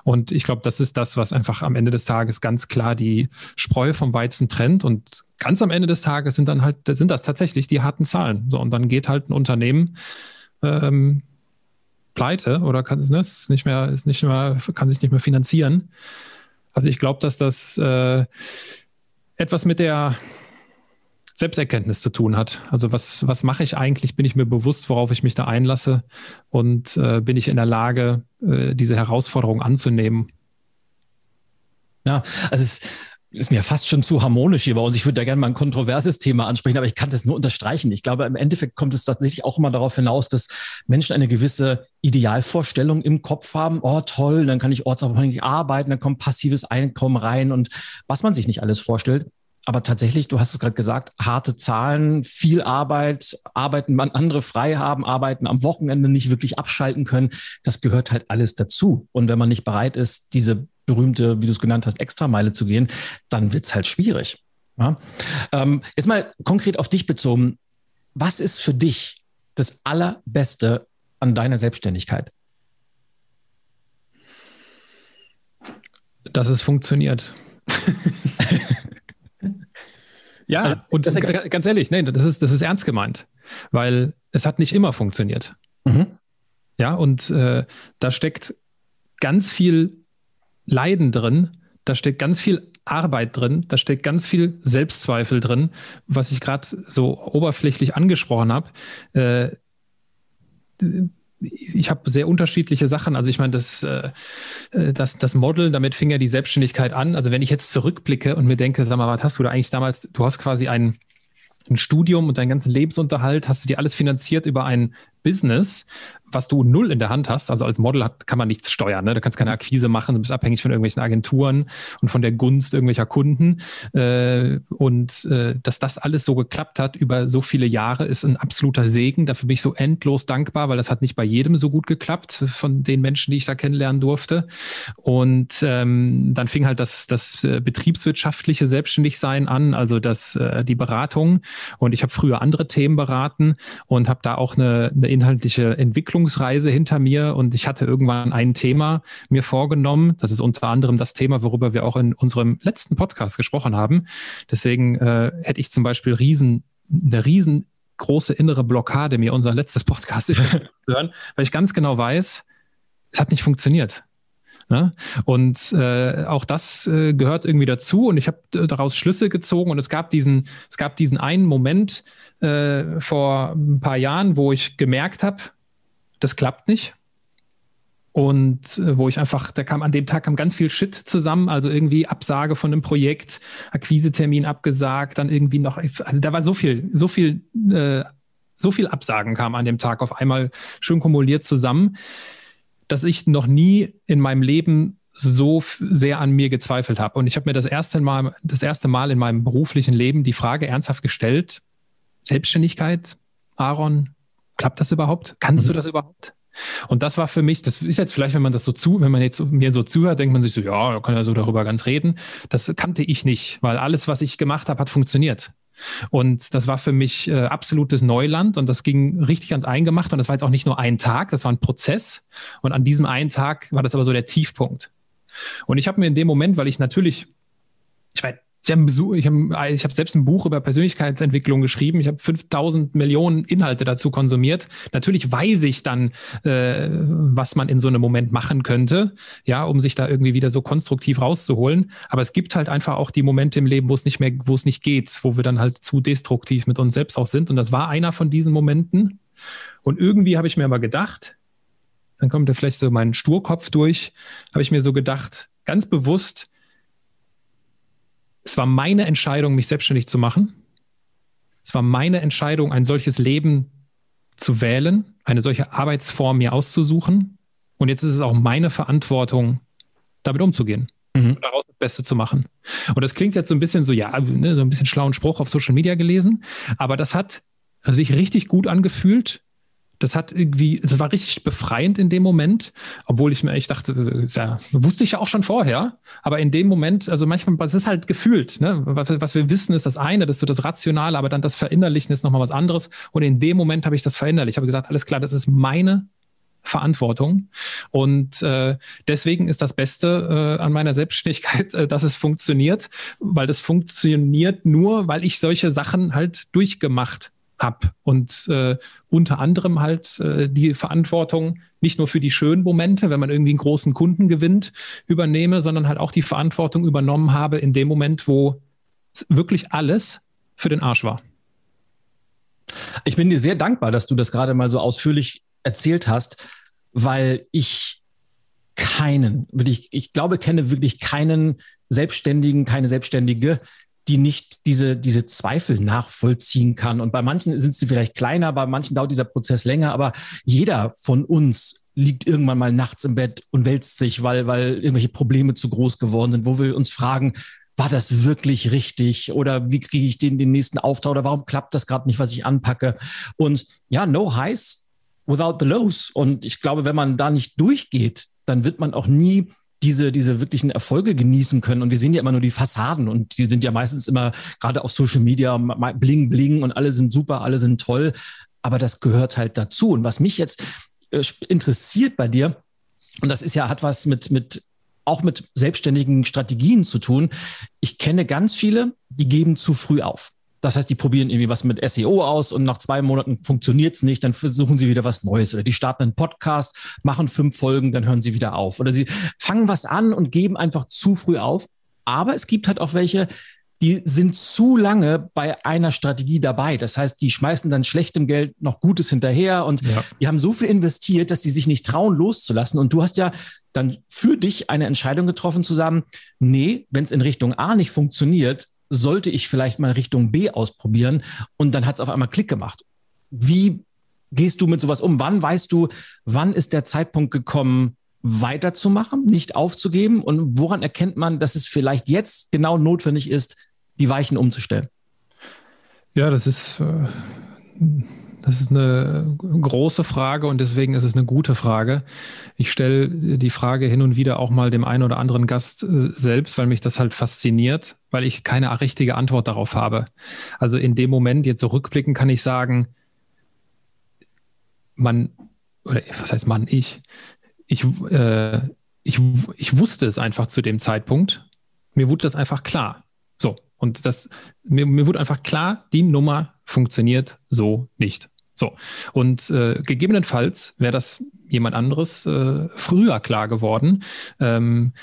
Und ich glaube, das ist das, was einfach am Ende des Tages ganz klar die Spreu vom Weizen trennt. Und ganz am Ende des Tages sind dann halt, sind das tatsächlich die harten Zahlen. So, und dann geht halt ein Unternehmen ähm, pleite oder kann ne, ist nicht mehr, ist nicht mehr, kann sich nicht mehr finanzieren. Also ich glaube, dass das äh, etwas mit der Selbsterkenntnis zu tun hat. Also was, was mache ich eigentlich? Bin ich mir bewusst, worauf ich mich da einlasse? Und äh, bin ich in der Lage, äh, diese Herausforderung anzunehmen? Ja, also es ist mir fast schon zu harmonisch hier bei uns. Ich würde da gerne mal ein kontroverses Thema ansprechen, aber ich kann das nur unterstreichen. Ich glaube, im Endeffekt kommt es tatsächlich auch immer darauf hinaus, dass Menschen eine gewisse Idealvorstellung im Kopf haben. Oh, toll, dann kann ich ortsabhängig arbeiten, dann kommt passives Einkommen rein und was man sich nicht alles vorstellt. Aber tatsächlich, du hast es gerade gesagt, harte Zahlen, viel Arbeit, arbeiten, man andere frei haben, arbeiten am Wochenende nicht wirklich abschalten können. Das gehört halt alles dazu. Und wenn man nicht bereit ist, diese berühmte, wie du es genannt hast, Extrameile zu gehen, dann wird es halt schwierig. Ja? Ähm, jetzt mal konkret auf dich bezogen. Was ist für dich das Allerbeste an deiner Selbstständigkeit? Dass es funktioniert. ja, also, und das, ganz ehrlich, nee, das ist, das ist ernst gemeint, weil es hat nicht immer funktioniert. Mhm. Ja, und äh, da steckt ganz viel Leiden drin, da steckt ganz viel Arbeit drin, da steckt ganz viel Selbstzweifel drin, was ich gerade so oberflächlich angesprochen habe. Äh, ich habe sehr unterschiedliche Sachen. Also ich meine, das, äh, das, das Model, damit fing ja die Selbstständigkeit an. Also wenn ich jetzt zurückblicke und mir denke, sag mal, was hast du da eigentlich damals, du hast quasi ein, ein Studium und deinen ganzen Lebensunterhalt, hast du dir alles finanziert über ein Business, was du null in der Hand hast. Also als Model hat, kann man nichts steuern. Ne? Du kannst keine Akquise machen, du bist abhängig von irgendwelchen Agenturen und von der Gunst irgendwelcher Kunden. Äh, und äh, dass das alles so geklappt hat über so viele Jahre, ist ein absoluter Segen. Dafür bin ich so endlos dankbar, weil das hat nicht bei jedem so gut geklappt, von den Menschen, die ich da kennenlernen durfte. Und ähm, dann fing halt das, das äh, betriebswirtschaftliche Selbstständigsein an, also das, äh, die Beratung. Und ich habe früher andere Themen beraten und habe da auch eine, eine inhaltliche Entwicklungsreise hinter mir und ich hatte irgendwann ein Thema mir vorgenommen. Das ist unter anderem das Thema, worüber wir auch in unserem letzten Podcast gesprochen haben. Deswegen äh, hätte ich zum Beispiel riesen, eine riesengroße innere Blockade, mir unser letztes Podcast zu hören, weil ich ganz genau weiß, es hat nicht funktioniert. Ne? Und äh, auch das äh, gehört irgendwie dazu. Und ich habe äh, daraus Schlüsse gezogen. Und es gab diesen, es gab diesen einen Moment, äh, vor ein paar Jahren, wo ich gemerkt habe, das klappt nicht. und äh, wo ich einfach, da kam an dem Tag kam ganz viel Shit zusammen, also irgendwie Absage von einem Projekt, Akquisetermin abgesagt, dann irgendwie noch, also da war so viel, so viel, äh, so viel Absagen kam an dem Tag auf einmal schön kumuliert zusammen, dass ich noch nie in meinem Leben so sehr an mir gezweifelt habe. Und ich habe mir das erste Mal, das erste Mal in meinem beruflichen Leben die Frage ernsthaft gestellt: Selbstständigkeit, Aaron, klappt das überhaupt? Kannst mhm. du das überhaupt? Und das war für mich, das ist jetzt vielleicht, wenn man das so zu, wenn man jetzt mir so zuhört, denkt man sich so, ja, kann ja so darüber ganz reden. Das kannte ich nicht, weil alles, was ich gemacht habe, hat funktioniert. Und das war für mich äh, absolutes Neuland und das ging richtig ans Eingemacht. Und das war jetzt auch nicht nur ein Tag, das war ein Prozess. Und an diesem einen Tag war das aber so der Tiefpunkt. Und ich habe mir in dem Moment, weil ich natürlich, ich meine, ich habe hab, hab selbst ein Buch über Persönlichkeitsentwicklung geschrieben. Ich habe 5000 Millionen Inhalte dazu konsumiert. Natürlich weiß ich dann, äh, was man in so einem Moment machen könnte, ja, um sich da irgendwie wieder so konstruktiv rauszuholen. Aber es gibt halt einfach auch die Momente im Leben, wo es nicht mehr, wo es nicht geht, wo wir dann halt zu destruktiv mit uns selbst auch sind. Und das war einer von diesen Momenten. Und irgendwie habe ich mir aber gedacht, dann kommt da vielleicht so mein Sturkopf durch, habe ich mir so gedacht, ganz bewusst, es war meine Entscheidung, mich selbstständig zu machen. Es war meine Entscheidung, ein solches Leben zu wählen, eine solche Arbeitsform mir auszusuchen. Und jetzt ist es auch meine Verantwortung, damit umzugehen mhm. und daraus das Beste zu machen. Und das klingt jetzt so ein bisschen so, ja, ne, so ein bisschen schlauen Spruch auf Social Media gelesen, aber das hat sich richtig gut angefühlt das hat irgendwie, das war richtig befreiend in dem Moment, obwohl ich mir echt dachte, äh, ja, wusste ich ja auch schon vorher, aber in dem Moment, also manchmal, es ist halt gefühlt, ne? was, was wir wissen, ist das eine, das ist so das Rationale, aber dann das Verinnerlichen ist nochmal was anderes. Und in dem Moment habe ich das verinnerlicht. Ich habe gesagt, alles klar, das ist meine Verantwortung. Und äh, deswegen ist das Beste äh, an meiner Selbstständigkeit, äh, dass es funktioniert, weil das funktioniert nur, weil ich solche Sachen halt durchgemacht habe und äh, unter anderem halt äh, die Verantwortung nicht nur für die schönen Momente, wenn man irgendwie einen großen Kunden gewinnt, übernehme, sondern halt auch die Verantwortung übernommen habe in dem Moment, wo wirklich alles für den Arsch war. Ich bin dir sehr dankbar, dass du das gerade mal so ausführlich erzählt hast, weil ich keinen, wirklich, ich glaube, kenne wirklich keinen Selbstständigen, keine Selbstständige, die nicht diese, diese Zweifel nachvollziehen kann. Und bei manchen sind sie vielleicht kleiner, bei manchen dauert dieser Prozess länger, aber jeder von uns liegt irgendwann mal nachts im Bett und wälzt sich, weil, weil irgendwelche Probleme zu groß geworden sind, wo wir uns fragen, war das wirklich richtig oder wie kriege ich den, den nächsten Auftrag oder warum klappt das gerade nicht, was ich anpacke? Und ja, no highs without the lows. Und ich glaube, wenn man da nicht durchgeht, dann wird man auch nie diese, diese wirklichen Erfolge genießen können. Und wir sehen ja immer nur die Fassaden und die sind ja meistens immer gerade auf Social Media bling, bling und alle sind super, alle sind toll. Aber das gehört halt dazu. Und was mich jetzt äh, interessiert bei dir, und das ist ja, hat was mit, mit auch mit selbstständigen Strategien zu tun. Ich kenne ganz viele, die geben zu früh auf. Das heißt, die probieren irgendwie was mit SEO aus und nach zwei Monaten funktioniert es nicht, dann versuchen sie wieder was Neues. Oder die starten einen Podcast, machen fünf Folgen, dann hören sie wieder auf. Oder sie fangen was an und geben einfach zu früh auf. Aber es gibt halt auch welche, die sind zu lange bei einer Strategie dabei. Das heißt, die schmeißen dann schlechtem Geld noch Gutes hinterher und ja. die haben so viel investiert, dass sie sich nicht trauen, loszulassen. Und du hast ja dann für dich eine Entscheidung getroffen zu sagen, nee, wenn es in Richtung A nicht funktioniert, sollte ich vielleicht mal Richtung B ausprobieren? Und dann hat es auf einmal Klick gemacht. Wie gehst du mit sowas um? Wann weißt du, wann ist der Zeitpunkt gekommen, weiterzumachen, nicht aufzugeben? Und woran erkennt man, dass es vielleicht jetzt genau notwendig ist, die Weichen umzustellen? Ja, das ist äh, das ist eine große Frage und deswegen ist es eine gute Frage. Ich stelle die Frage hin und wieder auch mal dem einen oder anderen Gast äh, selbst, weil mich das halt fasziniert, weil ich keine richtige Antwort darauf habe. Also in dem Moment, jetzt so rückblicken, kann ich sagen, man, oder was heißt man, ich, ich, äh, ich, ich wusste es einfach zu dem Zeitpunkt. Mir wurde das einfach klar. So. Und das, mir, mir wurde einfach klar, die Nummer funktioniert so nicht. So, und äh, gegebenenfalls wäre das jemand anderes äh, früher klar geworden. Ähm,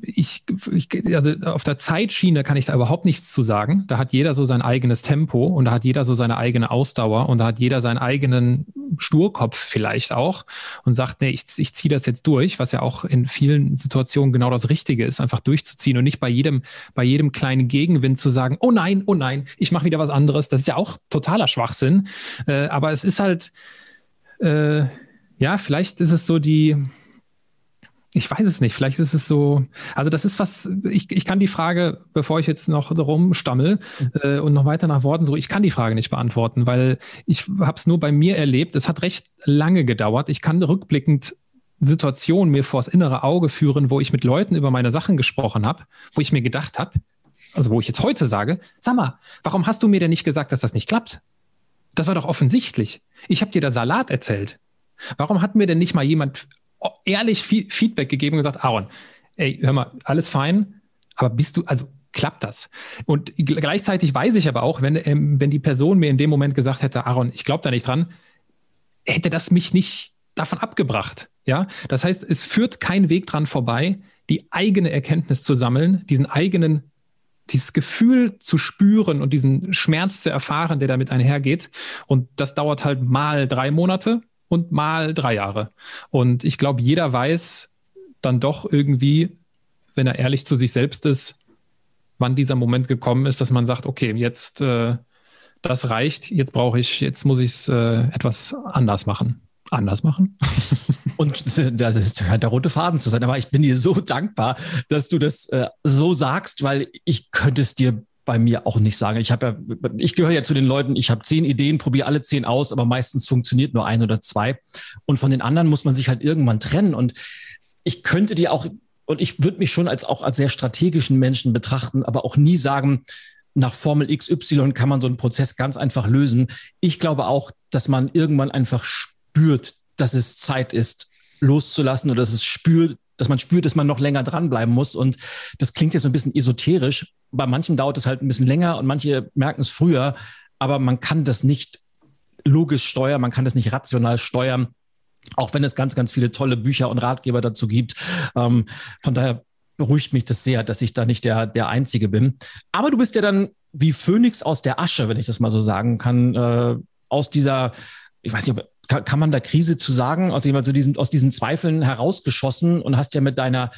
ich, ich, also auf der Zeitschiene kann ich da überhaupt nichts zu sagen. Da hat jeder so sein eigenes Tempo und da hat jeder so seine eigene Ausdauer und da hat jeder seinen eigenen Sturkopf vielleicht auch und sagt, nee, ich, ich ziehe das jetzt durch, was ja auch in vielen Situationen genau das Richtige ist, einfach durchzuziehen und nicht bei jedem, bei jedem kleinen Gegenwind zu sagen, oh nein, oh nein, ich mache wieder was anderes. Das ist ja auch totaler Schwachsinn. Äh, aber es ist halt, äh, ja, vielleicht ist es so die, ich weiß es nicht. Vielleicht ist es so. Also das ist was. Ich, ich kann die Frage, bevor ich jetzt noch rumstammel äh, und noch weiter nach Worten so, ich kann die Frage nicht beantworten, weil ich habe es nur bei mir erlebt. Es hat recht lange gedauert. Ich kann rückblickend Situationen mir vors innere Auge führen, wo ich mit Leuten über meine Sachen gesprochen habe, wo ich mir gedacht habe, also wo ich jetzt heute sage, sag mal, warum hast du mir denn nicht gesagt, dass das nicht klappt? Das war doch offensichtlich. Ich habe dir da Salat erzählt. Warum hat mir denn nicht mal jemand ehrlich Feedback gegeben und gesagt, Aaron, ey, hör mal, alles fein, aber bist du, also klappt das? Und gleichzeitig weiß ich aber auch, wenn, ähm, wenn die Person mir in dem Moment gesagt hätte, Aaron, ich glaube da nicht dran, hätte das mich nicht davon abgebracht. Ja, das heißt, es führt kein Weg dran vorbei, die eigene Erkenntnis zu sammeln, diesen eigenen dieses Gefühl zu spüren und diesen Schmerz zu erfahren, der damit einhergeht. Und das dauert halt mal drei Monate, und mal drei Jahre. Und ich glaube, jeder weiß dann doch irgendwie, wenn er ehrlich zu sich selbst ist, wann dieser Moment gekommen ist, dass man sagt, okay, jetzt äh, das reicht, jetzt brauche ich, jetzt muss ich es äh, etwas anders machen. Anders machen? Und das ist der rote Faden zu sein. Aber ich bin dir so dankbar, dass du das äh, so sagst, weil ich könnte es dir bei mir auch nicht sagen. Ich habe ja, ich gehöre ja zu den Leuten, ich habe zehn Ideen, probiere alle zehn aus, aber meistens funktioniert nur ein oder zwei. Und von den anderen muss man sich halt irgendwann trennen. Und ich könnte dir auch, und ich würde mich schon als auch als sehr strategischen Menschen betrachten, aber auch nie sagen, nach Formel XY kann man so einen Prozess ganz einfach lösen. Ich glaube auch, dass man irgendwann einfach spürt, dass es Zeit ist, loszulassen oder dass es spürt, dass man spürt, dass man noch länger dranbleiben muss. Und das klingt jetzt so ein bisschen esoterisch. Bei manchen dauert es halt ein bisschen länger und manche merken es früher, aber man kann das nicht logisch steuern, man kann das nicht rational steuern, auch wenn es ganz, ganz viele tolle Bücher und Ratgeber dazu gibt. Ähm, von daher beruhigt mich das sehr, dass ich da nicht der, der Einzige bin. Aber du bist ja dann wie Phönix aus der Asche, wenn ich das mal so sagen kann, äh, aus dieser, ich weiß nicht, ob kann, kann man da Krise zu sagen, aus, jemand, so diesen, aus diesen Zweifeln herausgeschossen und hast ja mit deiner,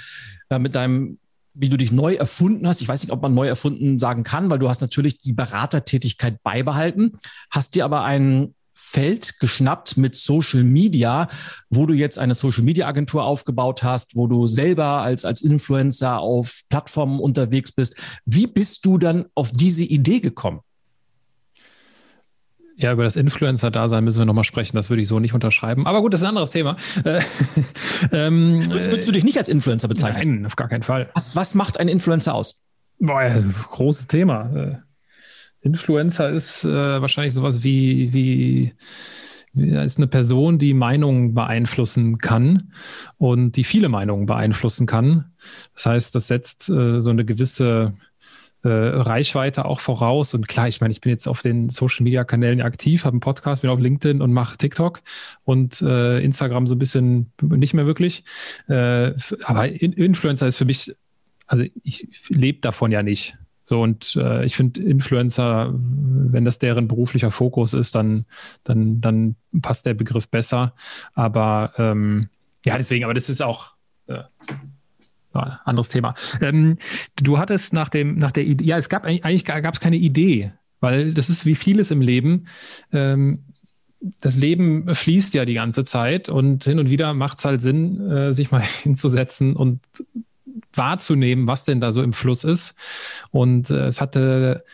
äh, mit deinem wie du dich neu erfunden hast. Ich weiß nicht, ob man neu erfunden sagen kann, weil du hast natürlich die Beratertätigkeit beibehalten, hast dir aber ein Feld geschnappt mit Social Media, wo du jetzt eine Social Media Agentur aufgebaut hast, wo du selber als, als Influencer auf Plattformen unterwegs bist. Wie bist du dann auf diese Idee gekommen? Ja, über das Influencer-Dasein müssen wir nochmal sprechen. Das würde ich so nicht unterschreiben. Aber gut, das ist ein anderes Thema. ähm, Würdest du dich nicht als Influencer bezeichnen? Nein, auf gar keinen Fall. Was, was macht ein Influencer aus? Boah, ja, großes Thema. Äh, Influencer ist äh, wahrscheinlich sowas wie, wie, wie ist eine Person, die Meinungen beeinflussen kann und die viele Meinungen beeinflussen kann. Das heißt, das setzt äh, so eine gewisse äh, Reichweite auch voraus. Und klar, ich meine, ich bin jetzt auf den Social Media Kanälen aktiv, habe einen Podcast, bin auf LinkedIn und mache TikTok und äh, Instagram so ein bisschen nicht mehr wirklich. Äh, aber Influencer ist für mich, also ich lebe davon ja nicht. So, und äh, ich finde Influencer, wenn das deren beruflicher Fokus ist, dann, dann, dann passt der Begriff besser. Aber ähm, ja, deswegen, aber das ist auch, äh, ja, anderes Thema. Ähm, du hattest nach dem, nach der Idee, ja, es gab eigentlich gab es keine Idee, weil das ist wie vieles im Leben. Ähm, das Leben fließt ja die ganze Zeit und hin und wieder macht es halt Sinn, äh, sich mal hinzusetzen und wahrzunehmen, was denn da so im Fluss ist. Und äh, es hatte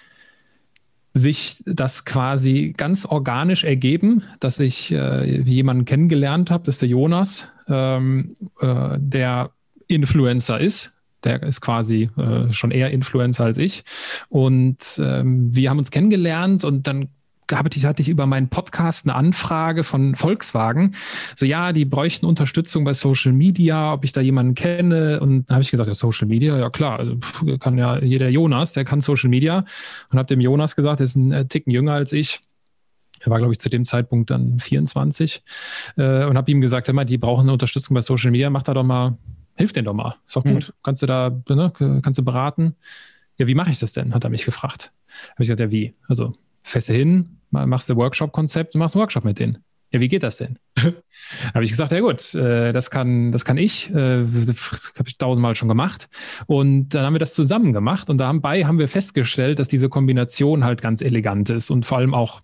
sich das quasi ganz organisch ergeben, dass ich äh, jemanden kennengelernt habe, das ist der Jonas, ähm, äh, der Influencer ist. Der ist quasi äh, schon eher Influencer als ich. Und ähm, wir haben uns kennengelernt und dann hatte ich über meinen Podcast eine Anfrage von Volkswagen. So, ja, die bräuchten Unterstützung bei Social Media, ob ich da jemanden kenne. Und da habe ich gesagt, ja, Social Media, ja klar, also, kann ja jeder Jonas, der kann Social Media. Und habe dem Jonas gesagt, der ist ein äh, Ticken jünger als ich. Er war, glaube ich, zu dem Zeitpunkt dann 24 äh, und habe ihm gesagt, immer, die brauchen eine Unterstützung bei Social Media, mach da doch mal hilf denen doch mal. Ist doch gut. Mhm. Kannst du da, ne, kannst du beraten? Ja, wie mache ich das denn? Hat er mich gefragt. Habe ich gesagt, ja, wie? Also feste hin, machst du Workshop-Konzept und machst einen Workshop mit denen. Ja, wie geht das denn? habe ich gesagt, ja gut, äh, das kann, das kann ich, äh, habe ich tausendmal schon gemacht. Und dann haben wir das zusammen gemacht und dabei haben wir festgestellt, dass diese Kombination halt ganz elegant ist und vor allem auch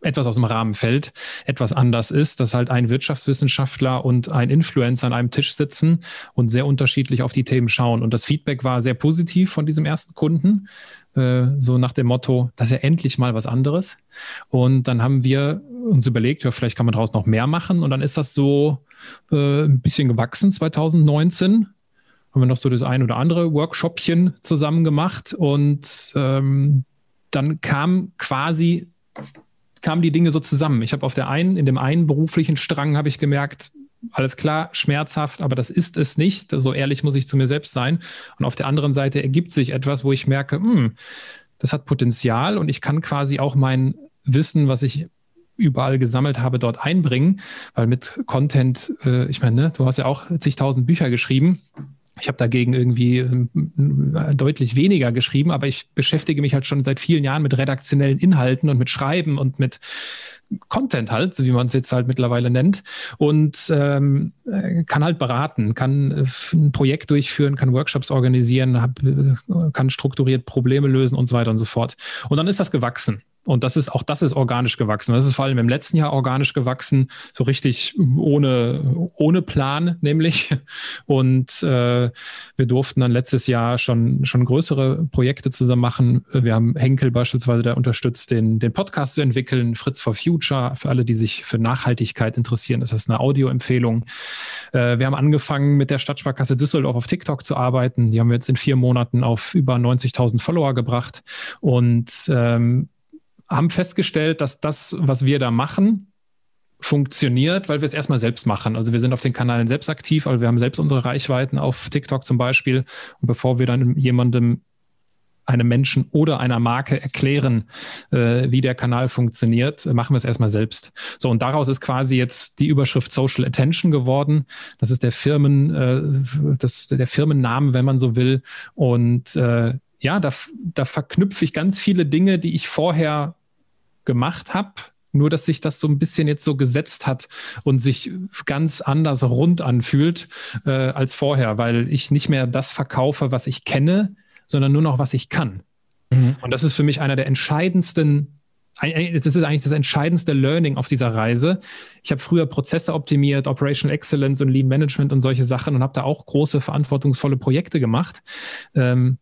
etwas aus dem Rahmen fällt, etwas anders ist, dass halt ein Wirtschaftswissenschaftler und ein Influencer an einem Tisch sitzen und sehr unterschiedlich auf die Themen schauen. Und das Feedback war sehr positiv von diesem ersten Kunden, äh, so nach dem Motto, das ist ja endlich mal was anderes. Und dann haben wir uns überlegt, ja, vielleicht kann man daraus noch mehr machen. Und dann ist das so äh, ein bisschen gewachsen 2019 haben wir noch so das ein oder andere Workshopchen zusammen gemacht und ähm, dann kam quasi kamen die Dinge so zusammen. Ich habe auf der einen, in dem einen beruflichen Strang habe ich gemerkt, alles klar, schmerzhaft, aber das ist es nicht. So ehrlich muss ich zu mir selbst sein. Und auf der anderen Seite ergibt sich etwas, wo ich merke, hm, das hat Potenzial und ich kann quasi auch mein Wissen, was ich überall gesammelt habe, dort einbringen, weil mit Content, äh, ich meine, ne, du hast ja auch zigtausend Bücher geschrieben. Ich habe dagegen irgendwie äh, deutlich weniger geschrieben, aber ich beschäftige mich halt schon seit vielen Jahren mit redaktionellen Inhalten und mit Schreiben und mit Content halt, so wie man es jetzt halt mittlerweile nennt, und ähm, äh, kann halt beraten, kann äh, ein Projekt durchführen, kann Workshops organisieren, hab, kann strukturiert Probleme lösen und so weiter und so fort. Und dann ist das gewachsen. Und das ist auch das ist organisch gewachsen. Das ist vor allem im letzten Jahr organisch gewachsen, so richtig ohne, ohne Plan, nämlich. Und äh, wir durften dann letztes Jahr schon, schon größere Projekte zusammen machen. Wir haben Henkel beispielsweise, der unterstützt, den, den Podcast zu entwickeln, Fritz for Future, für alle, die sich für Nachhaltigkeit interessieren, ist das eine Audioempfehlung. Äh, wir haben angefangen, mit der Stadtsparkasse Düsseldorf auf TikTok zu arbeiten. Die haben wir jetzt in vier Monaten auf über 90.000 Follower gebracht. Und ähm, haben festgestellt, dass das, was wir da machen, funktioniert, weil wir es erstmal selbst machen. Also wir sind auf den Kanälen selbst aktiv, aber wir haben selbst unsere Reichweiten auf TikTok zum Beispiel. Und bevor wir dann jemandem einem Menschen oder einer Marke erklären, äh, wie der Kanal funktioniert, machen wir es erstmal selbst. So, und daraus ist quasi jetzt die Überschrift Social Attention geworden. Das ist der Firmen, äh, das, der Firmennamen, wenn man so will. Und äh, ja, da, da verknüpfe ich ganz viele Dinge, die ich vorher gemacht habe. Nur, dass sich das so ein bisschen jetzt so gesetzt hat und sich ganz anders rund anfühlt äh, als vorher, weil ich nicht mehr das verkaufe, was ich kenne, sondern nur noch, was ich kann. Mhm. Und das ist für mich einer der entscheidendsten das ist eigentlich das entscheidendste Learning auf dieser Reise. Ich habe früher Prozesse optimiert, Operational Excellence und Lean Management und solche Sachen und habe da auch große verantwortungsvolle Projekte gemacht. Ähm,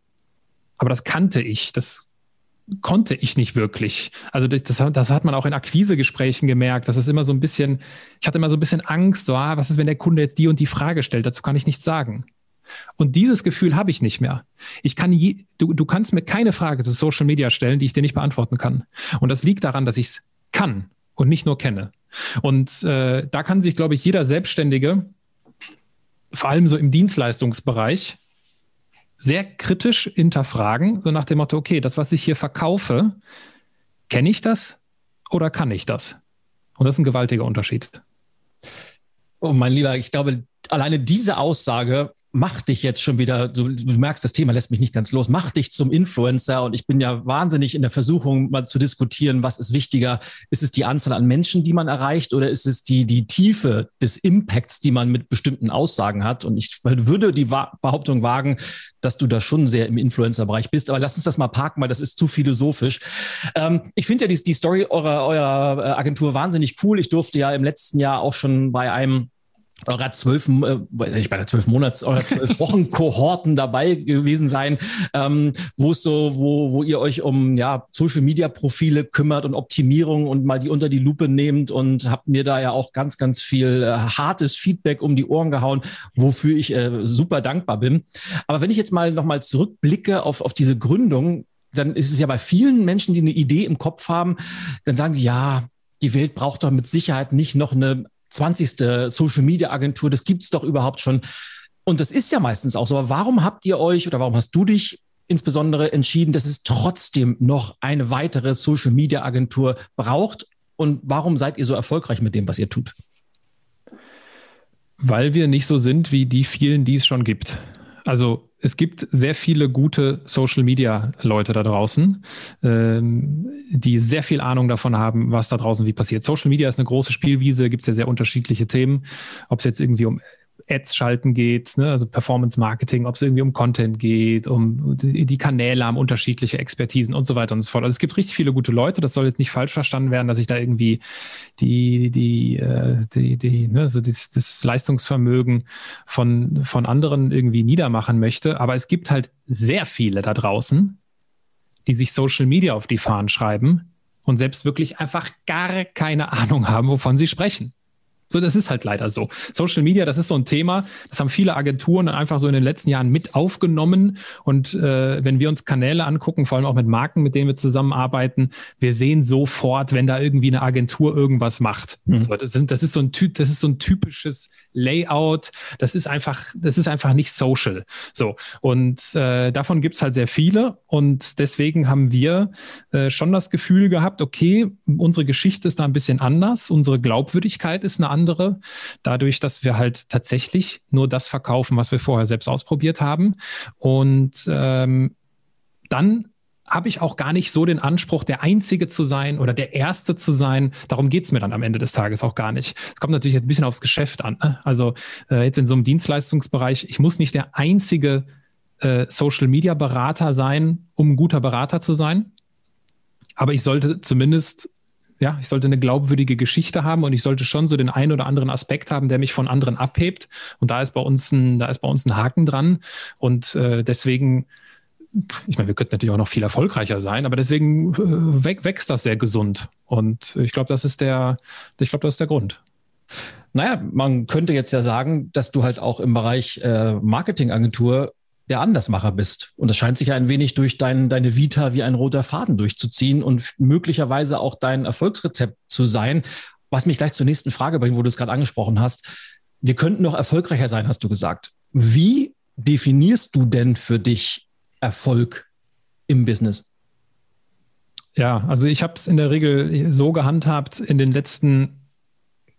aber das kannte ich. Das konnte ich nicht wirklich. Also das, das, das, hat man auch in Akquisegesprächen gemerkt. Das ist immer so ein bisschen, ich hatte immer so ein bisschen Angst, so, ah, was ist, wenn der Kunde jetzt die und die Frage stellt? Dazu kann ich nichts sagen. Und dieses Gefühl habe ich nicht mehr. Ich kann je, du, du kannst mir keine Frage zu Social Media stellen, die ich dir nicht beantworten kann. Und das liegt daran, dass ich es kann und nicht nur kenne. Und äh, da kann sich, glaube ich, jeder Selbstständige, vor allem so im Dienstleistungsbereich, sehr kritisch hinterfragen, so nach dem Motto, okay, das, was ich hier verkaufe, kenne ich das oder kann ich das? Und das ist ein gewaltiger Unterschied. Oh, mein Lieber, ich glaube, alleine diese Aussage mach dich jetzt schon wieder, du, du, merkst, das Thema lässt mich nicht ganz los, mach dich zum Influencer und ich bin ja wahnsinnig in der Versuchung, mal zu diskutieren, was ist wichtiger? Ist es die Anzahl an Menschen, die man erreicht oder ist es die, die Tiefe des Impacts, die man mit bestimmten Aussagen hat? Und ich würde die Behauptung wagen, dass du da schon sehr im Influencer-Bereich bist, aber lass uns das mal parken, weil das ist zu philosophisch. Ähm, ich finde ja die, die Story eurer, eurer äh, Agentur wahnsinnig cool. Ich durfte ja im letzten Jahr auch schon bei einem eurer zwölf, äh, nicht bei der zwölf Monats, eurer zwölf Wochen Kohorten dabei gewesen sein, ähm, wo es so, wo, wo ihr euch um ja Social Media Profile kümmert und Optimierung und mal die unter die Lupe nehmt und habt mir da ja auch ganz, ganz viel äh, hartes Feedback um die Ohren gehauen, wofür ich äh, super dankbar bin. Aber wenn ich jetzt mal nochmal zurückblicke auf, auf diese Gründung, dann ist es ja bei vielen Menschen, die eine Idee im Kopf haben, dann sagen die, ja, die Welt braucht doch mit Sicherheit nicht noch eine 20. Social Media Agentur, das gibt es doch überhaupt schon. Und das ist ja meistens auch so. Aber warum habt ihr euch oder warum hast du dich insbesondere entschieden, dass es trotzdem noch eine weitere Social Media Agentur braucht? Und warum seid ihr so erfolgreich mit dem, was ihr tut? Weil wir nicht so sind wie die vielen, die es schon gibt. Also es gibt sehr viele gute Social-Media-Leute da draußen, ähm, die sehr viel Ahnung davon haben, was da draußen wie passiert. Social Media ist eine große Spielwiese, gibt es ja sehr unterschiedliche Themen, ob es jetzt irgendwie um Ads schalten geht, ne? also Performance Marketing, ob es irgendwie um Content geht, um die, Kanäle haben unterschiedliche Expertisen und so weiter und so fort. Also es gibt richtig viele gute Leute. Das soll jetzt nicht falsch verstanden werden, dass ich da irgendwie die, die, äh, die, die, ne, so das, das Leistungsvermögen von, von anderen irgendwie niedermachen möchte. Aber es gibt halt sehr viele da draußen, die sich Social Media auf die Fahnen schreiben und selbst wirklich einfach gar keine Ahnung haben, wovon sie sprechen. So, das ist halt leider so. Social Media, das ist so ein Thema, das haben viele Agenturen einfach so in den letzten Jahren mit aufgenommen. Und äh, wenn wir uns Kanäle angucken, vor allem auch mit Marken, mit denen wir zusammenarbeiten, wir sehen sofort, wenn da irgendwie eine Agentur irgendwas macht. Mhm. So, das, sind, das, ist so ein, das ist so ein typisches Layout. Das ist einfach, das ist einfach nicht social. So, und äh, davon gibt's halt sehr viele. Und deswegen haben wir äh, schon das Gefühl gehabt, okay, unsere Geschichte ist da ein bisschen anders, unsere Glaubwürdigkeit ist eine andere andere, dadurch, dass wir halt tatsächlich nur das verkaufen, was wir vorher selbst ausprobiert haben. Und ähm, dann habe ich auch gar nicht so den Anspruch, der Einzige zu sein oder der Erste zu sein. Darum geht es mir dann am Ende des Tages auch gar nicht. Es kommt natürlich jetzt ein bisschen aufs Geschäft an. Ne? Also äh, jetzt in so einem Dienstleistungsbereich, ich muss nicht der einzige äh, Social-Media-Berater sein, um ein guter Berater zu sein. Aber ich sollte zumindest ja, ich sollte eine glaubwürdige Geschichte haben und ich sollte schon so den einen oder anderen Aspekt haben, der mich von anderen abhebt. Und da ist bei uns ein, da ist bei uns ein Haken dran. Und äh, deswegen, ich meine, wir könnten natürlich auch noch viel erfolgreicher sein, aber deswegen äh, wächst das sehr gesund. Und ich glaube, das ist der, ich glaube, das ist der Grund. Naja, man könnte jetzt ja sagen, dass du halt auch im Bereich äh, Marketingagentur der Andersmacher bist. Und das scheint sich ja ein wenig durch dein, deine Vita wie ein roter Faden durchzuziehen und möglicherweise auch dein Erfolgsrezept zu sein. Was mich gleich zur nächsten Frage bringt, wo du es gerade angesprochen hast. Wir könnten noch erfolgreicher sein, hast du gesagt. Wie definierst du denn für dich Erfolg im Business? Ja, also ich habe es in der Regel so gehandhabt in den letzten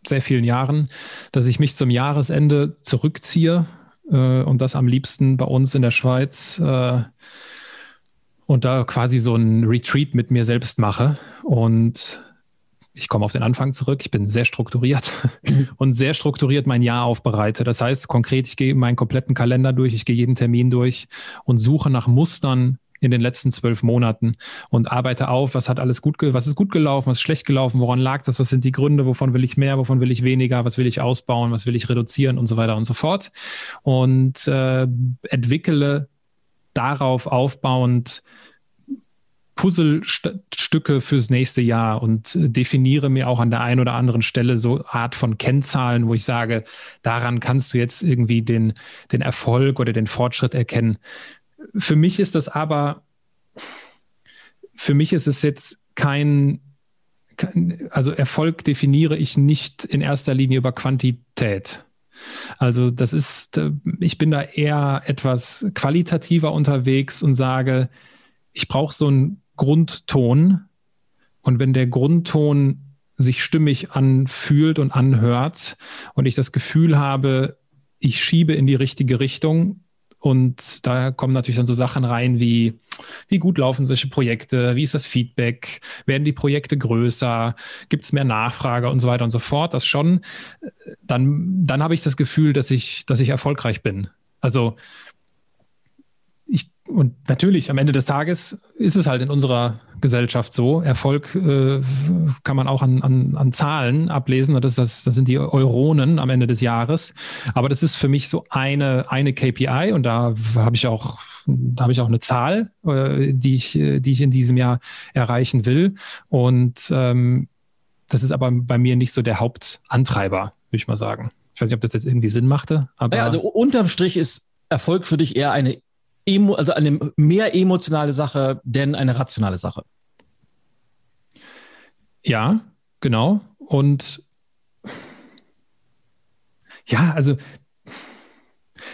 sehr vielen Jahren, dass ich mich zum Jahresende zurückziehe äh, und das am liebsten bei uns in der Schweiz äh, und da quasi so ein Retreat mit mir selbst mache. Und ich komme auf den Anfang zurück. Ich bin sehr strukturiert und sehr strukturiert mein Jahr aufbereite. Das heißt konkret, ich gehe meinen kompletten Kalender durch, ich gehe jeden Termin durch und suche nach Mustern, in den letzten zwölf Monaten und arbeite auf, was hat alles gut, was ist gut gelaufen, was ist schlecht gelaufen, woran lag das, was sind die Gründe, wovon will ich mehr, wovon will ich weniger, was will ich ausbauen, was will ich reduzieren und so weiter und so fort. Und äh, entwickle darauf aufbauend Puzzlestücke fürs nächste Jahr und definiere mir auch an der einen oder anderen Stelle so Art von Kennzahlen, wo ich sage, daran kannst du jetzt irgendwie den, den Erfolg oder den Fortschritt erkennen. Für mich ist das aber, für mich ist es jetzt kein, kein, also Erfolg definiere ich nicht in erster Linie über Quantität. Also das ist, ich bin da eher etwas qualitativer unterwegs und sage, ich brauche so einen Grundton. Und wenn der Grundton sich stimmig anfühlt und anhört und ich das Gefühl habe, ich schiebe in die richtige Richtung, und da kommen natürlich dann so Sachen rein wie, wie gut laufen solche Projekte, wie ist das Feedback, werden die Projekte größer, gibt es mehr Nachfrage und so weiter und so fort. Das schon, dann, dann habe ich das Gefühl, dass ich, dass ich erfolgreich bin. Also ich, und natürlich am Ende des Tages ist es halt in unserer Gesellschaft so. Erfolg äh, kann man auch an, an, an Zahlen ablesen. Das, das, das sind die Euronen am Ende des Jahres. Aber das ist für mich so eine, eine KPI und da habe ich auch da habe ich auch eine Zahl, äh, die, ich, die ich in diesem Jahr erreichen will. Und ähm, das ist aber bei mir nicht so der Hauptantreiber, würde ich mal sagen. Ich weiß nicht, ob das jetzt irgendwie Sinn machte. Aber ja, also unterm Strich ist Erfolg für dich eher eine emo, also eine mehr emotionale Sache, denn eine rationale Sache. Ja, genau. Und ja, also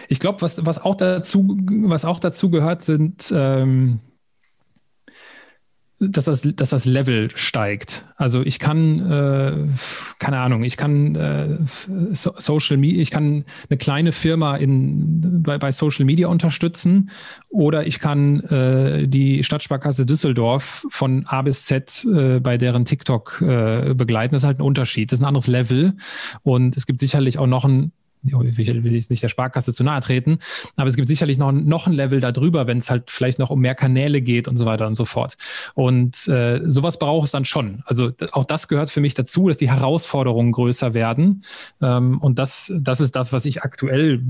ich glaube, was, was auch dazu, was auch dazu gehört, sind ähm, dass das, dass das Level steigt. Also ich kann, äh, keine Ahnung, ich kann äh, so, Social Media, ich kann eine kleine Firma in, bei, bei Social Media unterstützen oder ich kann äh, die Stadtsparkasse Düsseldorf von A bis Z äh, bei deren TikTok äh, begleiten. Das ist halt ein Unterschied, das ist ein anderes Level und es gibt sicherlich auch noch ein ich will jetzt nicht der Sparkasse zu nahe treten, aber es gibt sicherlich noch, noch ein Level darüber, wenn es halt vielleicht noch um mehr Kanäle geht und so weiter und so fort. Und äh, sowas braucht es dann schon. Also auch das gehört für mich dazu, dass die Herausforderungen größer werden. Ähm, und das, das ist das, was ich aktuell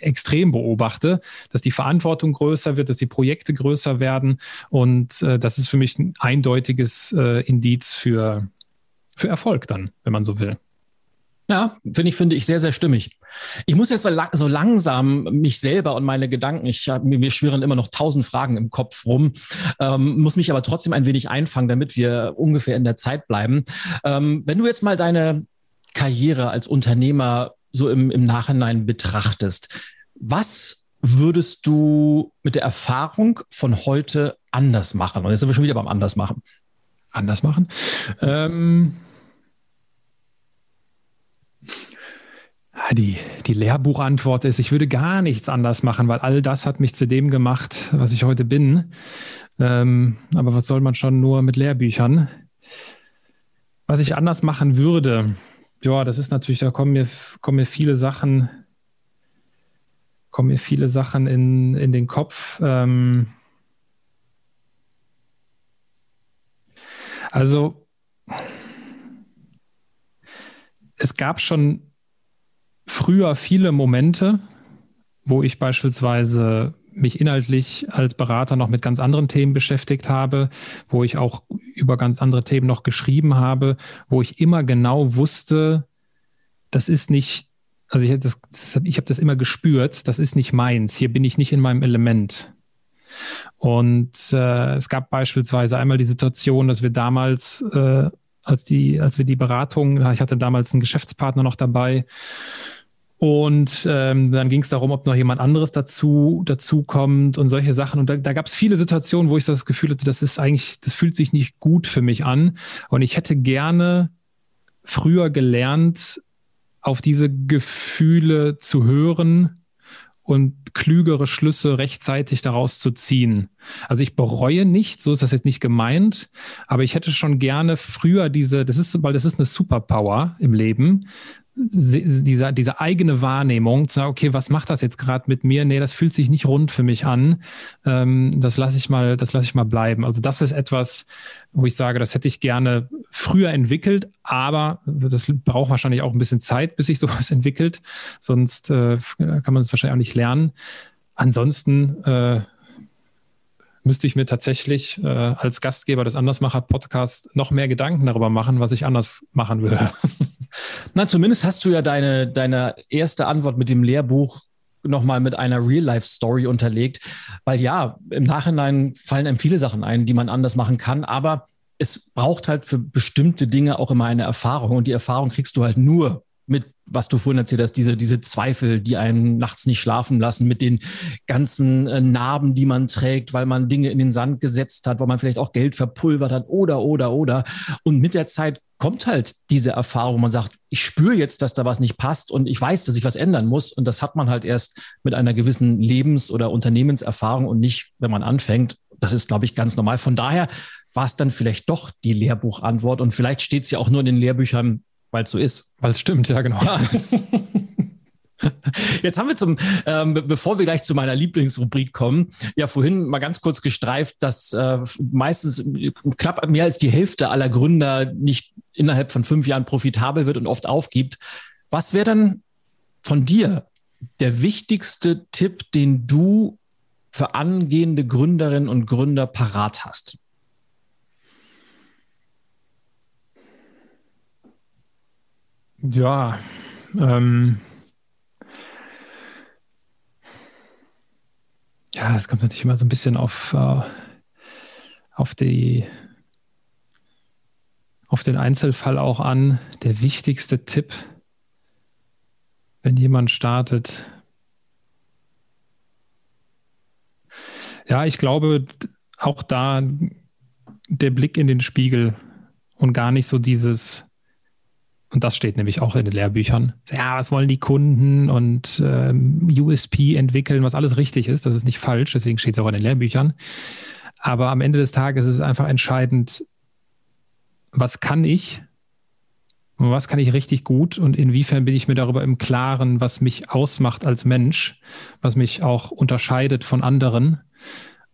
extrem beobachte, dass die Verantwortung größer wird, dass die Projekte größer werden. Und äh, das ist für mich ein eindeutiges äh, Indiz für, für Erfolg dann, wenn man so will. Ja, finde ich, finde ich sehr, sehr stimmig. Ich muss jetzt so, lang, so langsam mich selber und meine Gedanken, ich hab, mir schwirren immer noch tausend Fragen im Kopf rum, ähm, muss mich aber trotzdem ein wenig einfangen, damit wir ungefähr in der Zeit bleiben. Ähm, wenn du jetzt mal deine Karriere als Unternehmer so im, im Nachhinein betrachtest, was würdest du mit der Erfahrung von heute anders machen? Und jetzt sind wir schon wieder beim Anders machen. Anders machen? Ähm Die, die Lehrbuchantwort ist, ich würde gar nichts anders machen, weil all das hat mich zu dem gemacht, was ich heute bin. Ähm, aber was soll man schon nur mit Lehrbüchern? Was ich anders machen würde, ja, das ist natürlich, da kommen mir, kommen mir viele Sachen, kommen mir viele Sachen in, in den Kopf. Ähm, also, es gab schon früher viele Momente, wo ich beispielsweise mich inhaltlich als Berater noch mit ganz anderen Themen beschäftigt habe, wo ich auch über ganz andere Themen noch geschrieben habe, wo ich immer genau wusste, das ist nicht, also ich, das, ich habe das immer gespürt, das ist nicht meins, hier bin ich nicht in meinem Element. Und äh, es gab beispielsweise einmal die Situation, dass wir damals, äh, als, die, als wir die Beratung, ich hatte damals einen Geschäftspartner noch dabei, und ähm, dann ging es darum, ob noch jemand anderes dazu, dazu kommt und solche Sachen. Und da, da gab es viele Situationen, wo ich das Gefühl hatte, das ist eigentlich, das fühlt sich nicht gut für mich an. Und ich hätte gerne früher gelernt, auf diese Gefühle zu hören und klügere Schlüsse rechtzeitig daraus zu ziehen. Also ich bereue nicht, so ist das jetzt nicht gemeint, aber ich hätte schon gerne früher diese, das ist, weil das ist eine Superpower im Leben, diese, diese eigene Wahrnehmung, zu sagen, okay, was macht das jetzt gerade mit mir? Nee, das fühlt sich nicht rund für mich an. Ähm, das lasse ich mal, das lasse ich mal bleiben. Also das ist etwas, wo ich sage, das hätte ich gerne früher entwickelt, aber das braucht wahrscheinlich auch ein bisschen Zeit, bis sich sowas entwickelt. Sonst äh, kann man es wahrscheinlich auch nicht lernen. Ansonsten äh, müsste ich mir tatsächlich äh, als Gastgeber des Andersmacher-Podcasts noch mehr Gedanken darüber machen, was ich anders machen würde. Na, zumindest hast du ja deine, deine erste Antwort mit dem Lehrbuch nochmal mit einer Real-Life-Story unterlegt, weil ja, im Nachhinein fallen einem viele Sachen ein, die man anders machen kann, aber es braucht halt für bestimmte Dinge auch immer eine Erfahrung und die Erfahrung kriegst du halt nur mit, was du vorhin erzählt hast, diese, diese Zweifel, die einen nachts nicht schlafen lassen, mit den ganzen äh, Narben, die man trägt, weil man Dinge in den Sand gesetzt hat, weil man vielleicht auch Geld verpulvert hat oder, oder, oder. Und mit der Zeit kommt halt diese Erfahrung, man sagt, ich spüre jetzt, dass da was nicht passt und ich weiß, dass ich was ändern muss. Und das hat man halt erst mit einer gewissen Lebens- oder Unternehmenserfahrung und nicht, wenn man anfängt. Das ist, glaube ich, ganz normal. Von daher war es dann vielleicht doch die Lehrbuchantwort und vielleicht steht es ja auch nur in den Lehrbüchern, weil es so ist. Weil es stimmt, ja, genau. Ja. Jetzt haben wir zum, ähm, bevor wir gleich zu meiner Lieblingsrubrik kommen, ja vorhin mal ganz kurz gestreift, dass äh, meistens knapp mehr als die Hälfte aller Gründer nicht innerhalb von fünf Jahren profitabel wird und oft aufgibt. Was wäre dann von dir der wichtigste Tipp, den du für angehende Gründerinnen und Gründer parat hast? Ja, ähm, Ja, es kommt natürlich immer so ein bisschen auf, äh, auf die auf den Einzelfall auch an. Der wichtigste Tipp, wenn jemand startet. Ja, ich glaube, auch da der Blick in den Spiegel und gar nicht so dieses, und das steht nämlich auch in den Lehrbüchern, ja, was wollen die Kunden? Und ähm, USP entwickeln, was alles richtig ist, das ist nicht falsch, deswegen steht es auch in den Lehrbüchern. Aber am Ende des Tages ist es einfach entscheidend, was kann ich? Was kann ich richtig gut? Und inwiefern bin ich mir darüber im Klaren, was mich ausmacht als Mensch, was mich auch unterscheidet von anderen?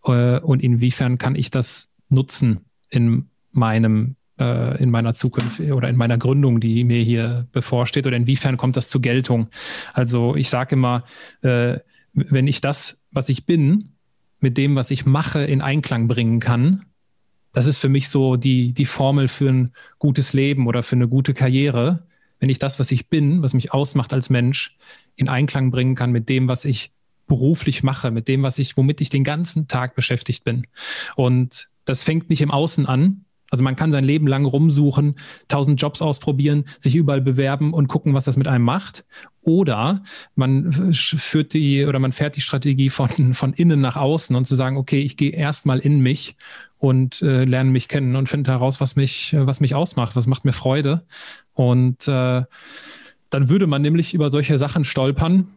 Äh, und inwiefern kann ich das nutzen in meinem äh, in meiner Zukunft oder in meiner Gründung, die mir hier bevorsteht oder inwiefern kommt das zur Geltung? Also ich sage immer, äh, wenn ich das, was ich bin, mit dem, was ich mache, in Einklang bringen kann, das ist für mich so die, die Formel für ein gutes Leben oder für eine gute Karriere. Wenn ich das, was ich bin, was mich ausmacht als Mensch, in Einklang bringen kann mit dem, was ich beruflich mache, mit dem, was ich, womit ich den ganzen Tag beschäftigt bin. Und das fängt nicht im Außen an, also man kann sein Leben lang rumsuchen, tausend Jobs ausprobieren, sich überall bewerben und gucken, was das mit einem macht. Oder man führt die oder man fährt die Strategie von, von innen nach außen und zu sagen, okay, ich gehe erstmal in mich und äh, lerne mich kennen und finde heraus, was mich, was mich ausmacht, was macht mir Freude. Und äh, dann würde man nämlich über solche Sachen stolpern,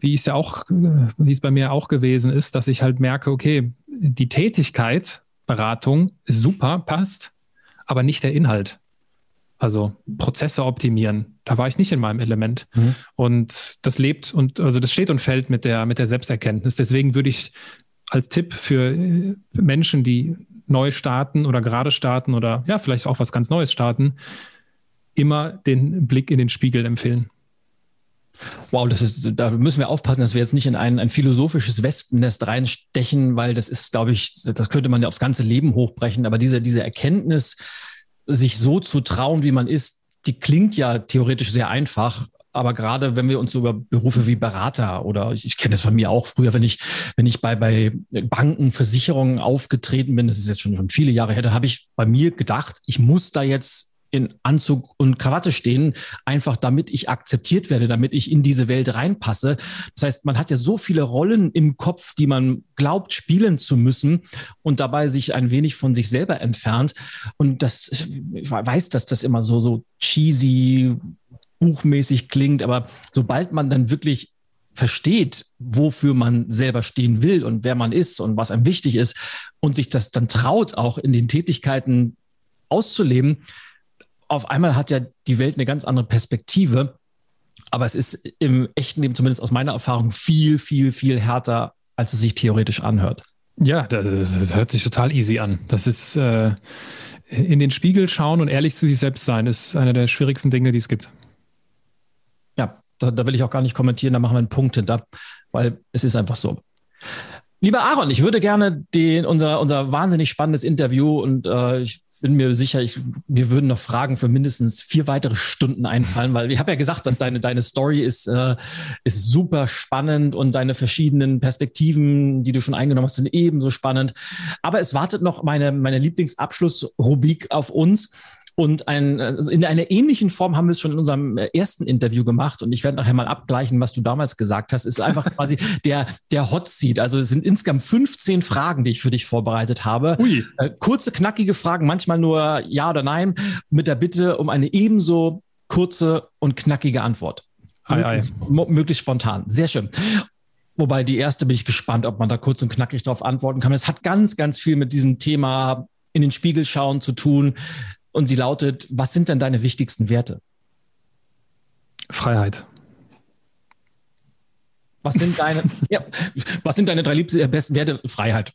wie es ja auch, wie es bei mir auch gewesen ist, dass ich halt merke, okay, die Tätigkeit Beratung super, passt, aber nicht der Inhalt. Also Prozesse optimieren, da war ich nicht in meinem Element. Mhm. Und das lebt und also das steht und fällt mit der, mit der Selbsterkenntnis. Deswegen würde ich als Tipp für Menschen, die neu starten oder gerade starten oder ja, vielleicht auch was ganz Neues starten, immer den Blick in den Spiegel empfehlen. Wow, das ist, da müssen wir aufpassen, dass wir jetzt nicht in ein, ein philosophisches Wespennest reinstechen, weil das ist, glaube ich, das könnte man ja aufs ganze Leben hochbrechen. Aber diese, diese Erkenntnis, sich so zu trauen, wie man ist, die klingt ja theoretisch sehr einfach. Aber gerade wenn wir uns über Berufe wie Berater oder ich, ich kenne das von mir auch früher, wenn ich, wenn ich bei, bei Banken, Versicherungen aufgetreten bin, das ist jetzt schon, schon viele Jahre her, dann habe ich bei mir gedacht, ich muss da jetzt in Anzug und Krawatte stehen, einfach damit ich akzeptiert werde, damit ich in diese Welt reinpasse. Das heißt, man hat ja so viele Rollen im Kopf, die man glaubt, spielen zu müssen und dabei sich ein wenig von sich selber entfernt. Und das, ich weiß, dass das immer so, so cheesy, buchmäßig klingt, aber sobald man dann wirklich versteht, wofür man selber stehen will und wer man ist und was einem wichtig ist und sich das dann traut, auch in den Tätigkeiten auszuleben, auf einmal hat ja die Welt eine ganz andere Perspektive. Aber es ist im echten Leben, zumindest aus meiner Erfahrung, viel, viel, viel härter, als es sich theoretisch anhört. Ja, das, das hört sich total easy an. Das ist äh, in den Spiegel schauen und ehrlich zu sich selbst sein, ist einer der schwierigsten Dinge, die es gibt. Ja, da, da will ich auch gar nicht kommentieren, da machen wir einen Punkt hinter, weil es ist einfach so. Lieber Aaron, ich würde gerne den, unser, unser wahnsinnig spannendes Interview und äh, ich bin mir sicher, ich, mir würden noch Fragen für mindestens vier weitere Stunden einfallen, weil ich habe ja gesagt, dass deine, deine Story ist, äh, ist super spannend und deine verschiedenen Perspektiven, die du schon eingenommen hast, sind ebenso spannend. Aber es wartet noch meine, meine Lieblingsabschlussrubrik auf uns. Und ein, also in einer ähnlichen Form haben wir es schon in unserem äh, ersten Interview gemacht. Und ich werde nachher mal abgleichen, was du damals gesagt hast. Ist einfach quasi der, der Hot Seat. Also es sind insgesamt 15 Fragen, die ich für dich vorbereitet habe. Ui. Äh, kurze, knackige Fragen, manchmal nur Ja oder Nein, mit der Bitte um eine ebenso kurze und knackige Antwort. Ei, ei. Möglichst spontan. Sehr schön. Wobei die erste bin ich gespannt, ob man da kurz und knackig darauf antworten kann. Es hat ganz, ganz viel mit diesem Thema in den Spiegel schauen zu tun. Und sie lautet, was sind denn deine wichtigsten Werte? Freiheit. Was sind deine, ja, was sind deine drei liebsten, äh, besten Werte? Freiheit.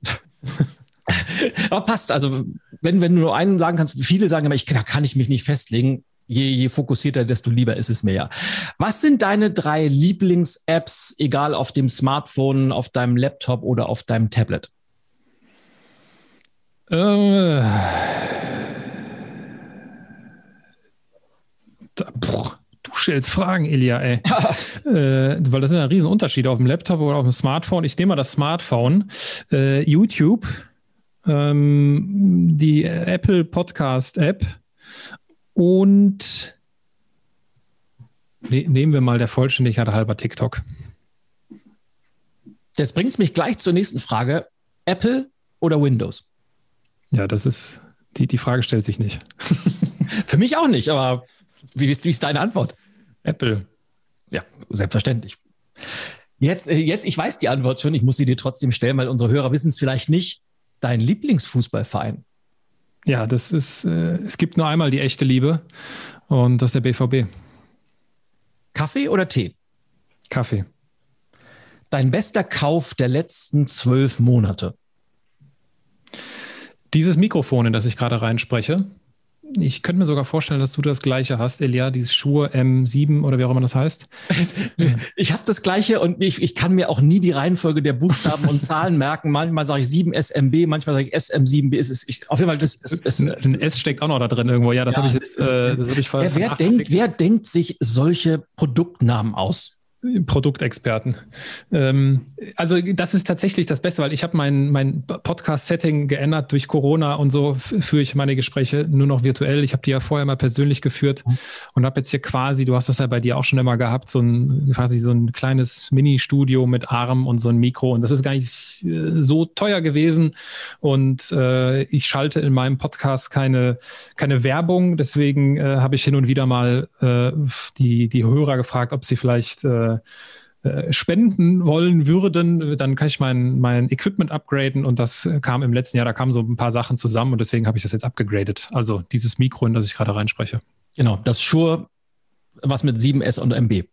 aber passt. Also, wenn, wenn du nur einen sagen kannst, viele sagen immer, ich, da kann ich mich nicht festlegen. Je, je fokussierter, desto lieber ist es mir ja. Was sind deine drei Lieblings-Apps, egal auf dem Smartphone, auf deinem Laptop oder auf deinem Tablet? Äh Boah, du stellst Fragen, Ilja, ey. äh, weil das sind ja riesen Unterschiede auf dem Laptop oder auf dem Smartphone. Ich nehme mal das Smartphone. Äh, YouTube, ähm, die Apple Podcast App und ne nehmen wir mal der Vollständigkeit halber TikTok. Jetzt bringt es mich gleich zur nächsten Frage. Apple oder Windows? Ja, das ist Die, die Frage stellt sich nicht. Für mich auch nicht, aber wie ist, wie ist deine Antwort? Apple. Ja, selbstverständlich. Jetzt, äh, jetzt, ich weiß die Antwort schon, ich muss sie dir trotzdem stellen, weil unsere Hörer wissen es vielleicht nicht. Dein Lieblingsfußballverein? Ja, das ist, äh, es gibt nur einmal die echte Liebe und das ist der BVB. Kaffee oder Tee? Kaffee. Dein bester Kauf der letzten zwölf Monate? Dieses Mikrofon, in das ich gerade reinspreche, ich könnte mir sogar vorstellen, dass du das gleiche hast, Elia, dieses Schuhe M7 oder wie auch immer das heißt. Ich habe das gleiche und ich, ich kann mir auch nie die Reihenfolge der Buchstaben und Zahlen merken. Manchmal sage ich 7 SMB, manchmal sage ich SM7B. Es ist, ich, auf jeden Fall, das ist, ist, ein S steckt auch noch da drin irgendwo. Ja, das ja, habe ich jetzt. Äh, das hab ich wer, wer, denkt, wer denkt sich solche Produktnamen aus? Produktexperten. Ähm, also das ist tatsächlich das Beste, weil ich habe mein, mein Podcast-Setting geändert durch Corona und so führe ich meine Gespräche nur noch virtuell. Ich habe die ja vorher mal persönlich geführt mhm. und habe jetzt hier quasi, du hast das ja bei dir auch schon immer gehabt, so ein quasi so ein kleines Mini-Studio mit Arm und so ein Mikro und das ist gar nicht äh, so teuer gewesen und äh, ich schalte in meinem Podcast keine, keine Werbung, deswegen äh, habe ich hin und wieder mal äh, die, die Hörer gefragt, ob sie vielleicht äh, äh, spenden wollen würden, dann kann ich mein, mein Equipment upgraden und das kam im letzten Jahr, da kamen so ein paar Sachen zusammen und deswegen habe ich das jetzt abgegradet. Also dieses Mikro, in das ich gerade reinspreche. Genau, das Shure, was mit 7S und MB.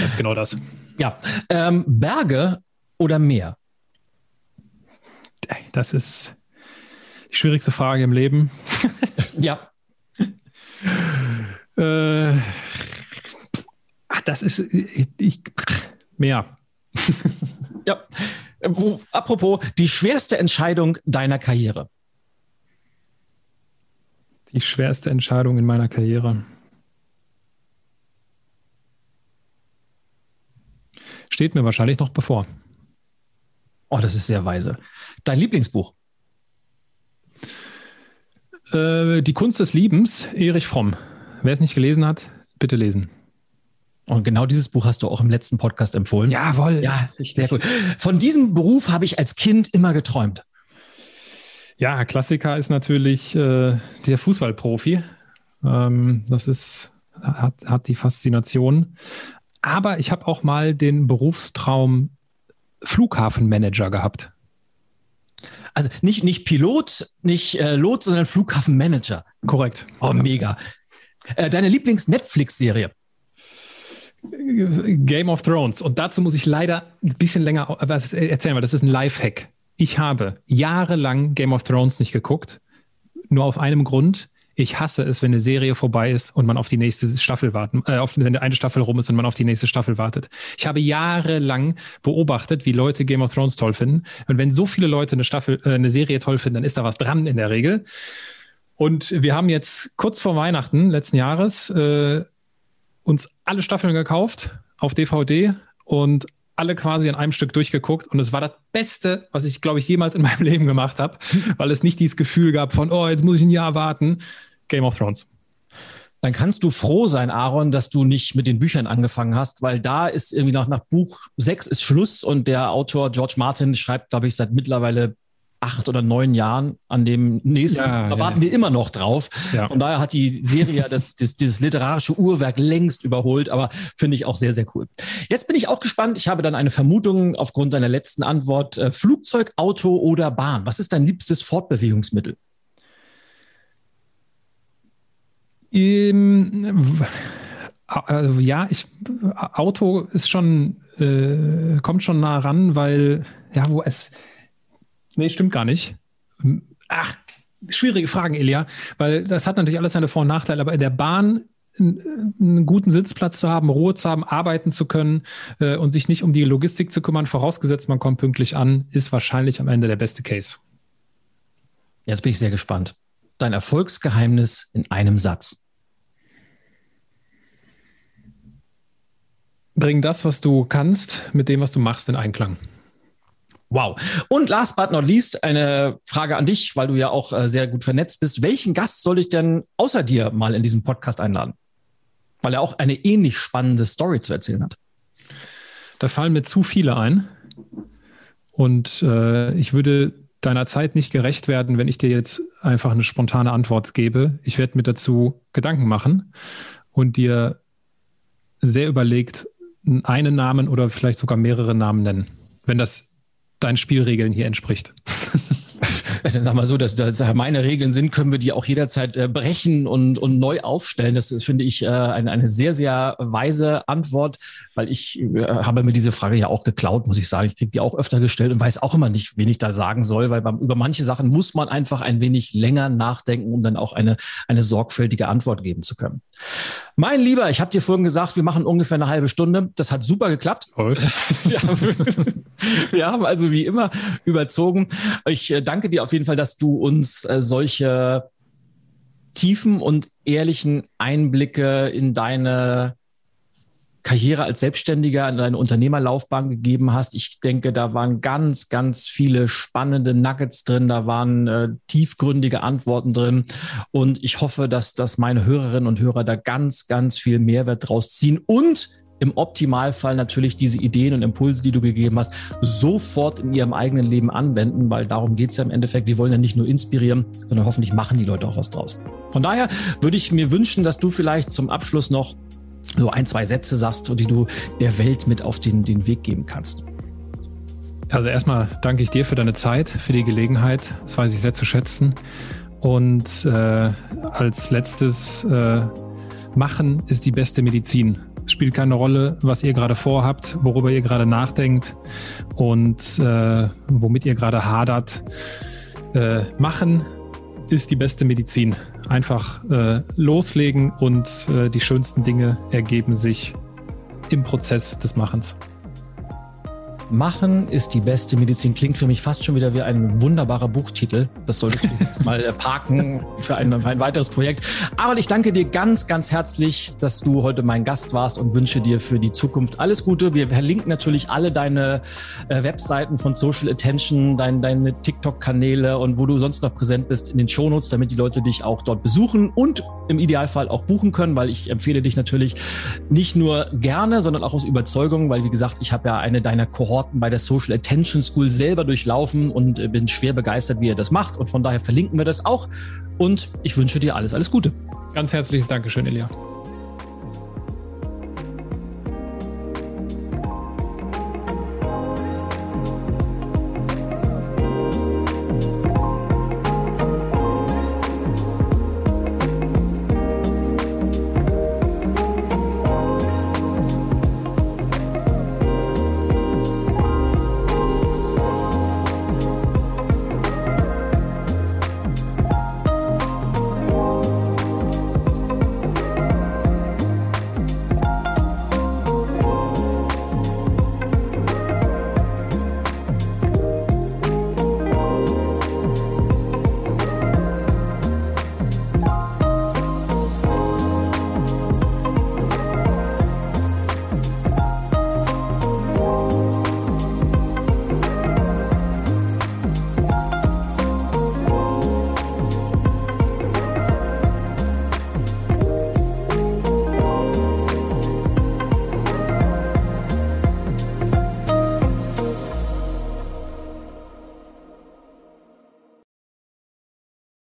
Ganz genau das. Ja. Ähm, Berge oder Meer? Das ist die schwierigste Frage im Leben. ja. äh, das ist ich, ich mehr. ja. Apropos, die schwerste Entscheidung deiner Karriere. Die schwerste Entscheidung in meiner Karriere. Steht mir wahrscheinlich noch bevor. Oh, das ist sehr weise. Dein Lieblingsbuch? Äh, die Kunst des Liebens, Erich Fromm. Wer es nicht gelesen hat, bitte lesen. Und genau dieses Buch hast du auch im letzten Podcast empfohlen. Jawohl. Ja, sehr gut. Von diesem Beruf habe ich als Kind immer geträumt. Ja, Klassiker ist natürlich äh, der Fußballprofi. Ähm, das ist, hat, hat die Faszination. Aber ich habe auch mal den Berufstraum Flughafenmanager gehabt. Also nicht, nicht Pilot, nicht äh, Lot, sondern Flughafenmanager. Korrekt. Oh, mega. Äh, deine Lieblings-Netflix-Serie? Game of Thrones. Und dazu muss ich leider ein bisschen länger erzählen, weil das ist ein Lifehack. Ich habe jahrelang Game of Thrones nicht geguckt. Nur aus einem Grund. Ich hasse es, wenn eine Serie vorbei ist und man auf die nächste Staffel warten, äh, wenn eine Staffel rum ist und man auf die nächste Staffel wartet. Ich habe jahrelang beobachtet, wie Leute Game of Thrones toll finden. Und wenn so viele Leute eine Staffel, äh, eine Serie toll finden, dann ist da was dran in der Regel. Und wir haben jetzt kurz vor Weihnachten letzten Jahres äh, uns alle Staffeln gekauft auf DVD und alle quasi an einem Stück durchgeguckt und es war das Beste, was ich, glaube ich, jemals in meinem Leben gemacht habe, weil es nicht dieses Gefühl gab von, oh, jetzt muss ich ein Jahr warten. Game of Thrones. Dann kannst du froh sein, Aaron, dass du nicht mit den Büchern angefangen hast, weil da ist irgendwie nach, nach Buch 6 ist Schluss und der Autor George Martin schreibt, glaube ich, seit mittlerweile acht oder neun Jahren an dem nächsten. Ja, da warten ja. wir immer noch drauf. Ja. Von daher hat die Serie das, das, dieses literarische Uhrwerk längst überholt, aber finde ich auch sehr, sehr cool. Jetzt bin ich auch gespannt. Ich habe dann eine Vermutung aufgrund deiner letzten Antwort. Äh, Flugzeug, Auto oder Bahn? Was ist dein liebstes Fortbewegungsmittel? Ähm, also ja, ich, Auto ist schon, äh, kommt schon nah ran, weil, ja, wo es, Nee, stimmt gar nicht. Ach, schwierige Fragen, Elia, weil das hat natürlich alles seine Vor- und Nachteile, aber in der Bahn einen guten Sitzplatz zu haben, Ruhe zu haben, arbeiten zu können äh, und sich nicht um die Logistik zu kümmern, vorausgesetzt man kommt pünktlich an, ist wahrscheinlich am Ende der beste Case. Jetzt bin ich sehr gespannt. Dein Erfolgsgeheimnis in einem Satz. Bring das, was du kannst, mit dem, was du machst, in Einklang. Wow. Und last but not least eine Frage an dich, weil du ja auch äh, sehr gut vernetzt bist. Welchen Gast soll ich denn außer dir mal in diesem Podcast einladen? Weil er auch eine ähnlich spannende Story zu erzählen hat. Da fallen mir zu viele ein. Und äh, ich würde deiner Zeit nicht gerecht werden, wenn ich dir jetzt einfach eine spontane Antwort gebe. Ich werde mir dazu Gedanken machen und dir sehr überlegt einen Namen oder vielleicht sogar mehrere Namen nennen, wenn das deinen Spielregeln hier entspricht. dann sag mal so, dass das meine Regeln sind, können wir die auch jederzeit äh, brechen und, und neu aufstellen. Das ist, finde ich, äh, eine, eine sehr, sehr weise Antwort, weil ich äh, habe mir diese Frage ja auch geklaut, muss ich sagen. Ich kriege die auch öfter gestellt und weiß auch immer nicht, wen ich da sagen soll, weil beim, über manche Sachen muss man einfach ein wenig länger nachdenken, um dann auch eine, eine sorgfältige Antwort geben zu können. Mein Lieber, ich habe dir vorhin gesagt, wir machen ungefähr eine halbe Stunde. Das hat super geklappt. Wir haben, wir haben also wie immer überzogen. Ich äh, danke dir auf jeden Fall, dass du uns äh, solche tiefen und ehrlichen Einblicke in deine Karriere als Selbstständiger in deine Unternehmerlaufbahn gegeben hast. Ich denke, da waren ganz, ganz viele spannende Nuggets drin, da waren äh, tiefgründige Antworten drin. Und ich hoffe, dass, dass meine Hörerinnen und Hörer da ganz, ganz viel Mehrwert draus ziehen und im Optimalfall natürlich diese Ideen und Impulse, die du gegeben hast, sofort in ihrem eigenen Leben anwenden, weil darum geht es ja im Endeffekt. Wir wollen ja nicht nur inspirieren, sondern hoffentlich machen die Leute auch was draus. Von daher würde ich mir wünschen, dass du vielleicht zum Abschluss noch so ein, zwei Sätze sagst, die du der Welt mit auf den, den Weg geben kannst. Also erstmal danke ich dir für deine Zeit, für die Gelegenheit. Das weiß ich sehr zu schätzen. Und äh, als letztes, äh, machen ist die beste Medizin. Es spielt keine Rolle, was ihr gerade vorhabt, worüber ihr gerade nachdenkt und äh, womit ihr gerade hadert. Äh, machen ist die beste Medizin. Einfach äh, loslegen und äh, die schönsten Dinge ergeben sich im Prozess des Machens. Machen ist die beste Medizin. Klingt für mich fast schon wieder wie ein wunderbarer Buchtitel. Das solltest du mal parken für ein, ein, weiteres Projekt. Aber ich danke dir ganz, ganz herzlich, dass du heute mein Gast warst und wünsche dir für die Zukunft alles Gute. Wir verlinken natürlich alle deine äh, Webseiten von Social Attention, dein, deine TikTok-Kanäle und wo du sonst noch präsent bist in den Shownotes, damit die Leute dich auch dort besuchen und im Idealfall auch buchen können, weil ich empfehle dich natürlich nicht nur gerne, sondern auch aus Überzeugung, weil wie gesagt, ich habe ja eine deiner Kohorten Kohorten bei der Social Attention School selber durchlaufen und äh, bin schwer begeistert, wie er das macht. Und von daher verlinken wir das auch. Und ich wünsche dir alles, alles Gute. Ganz herzliches Dankeschön, Elia.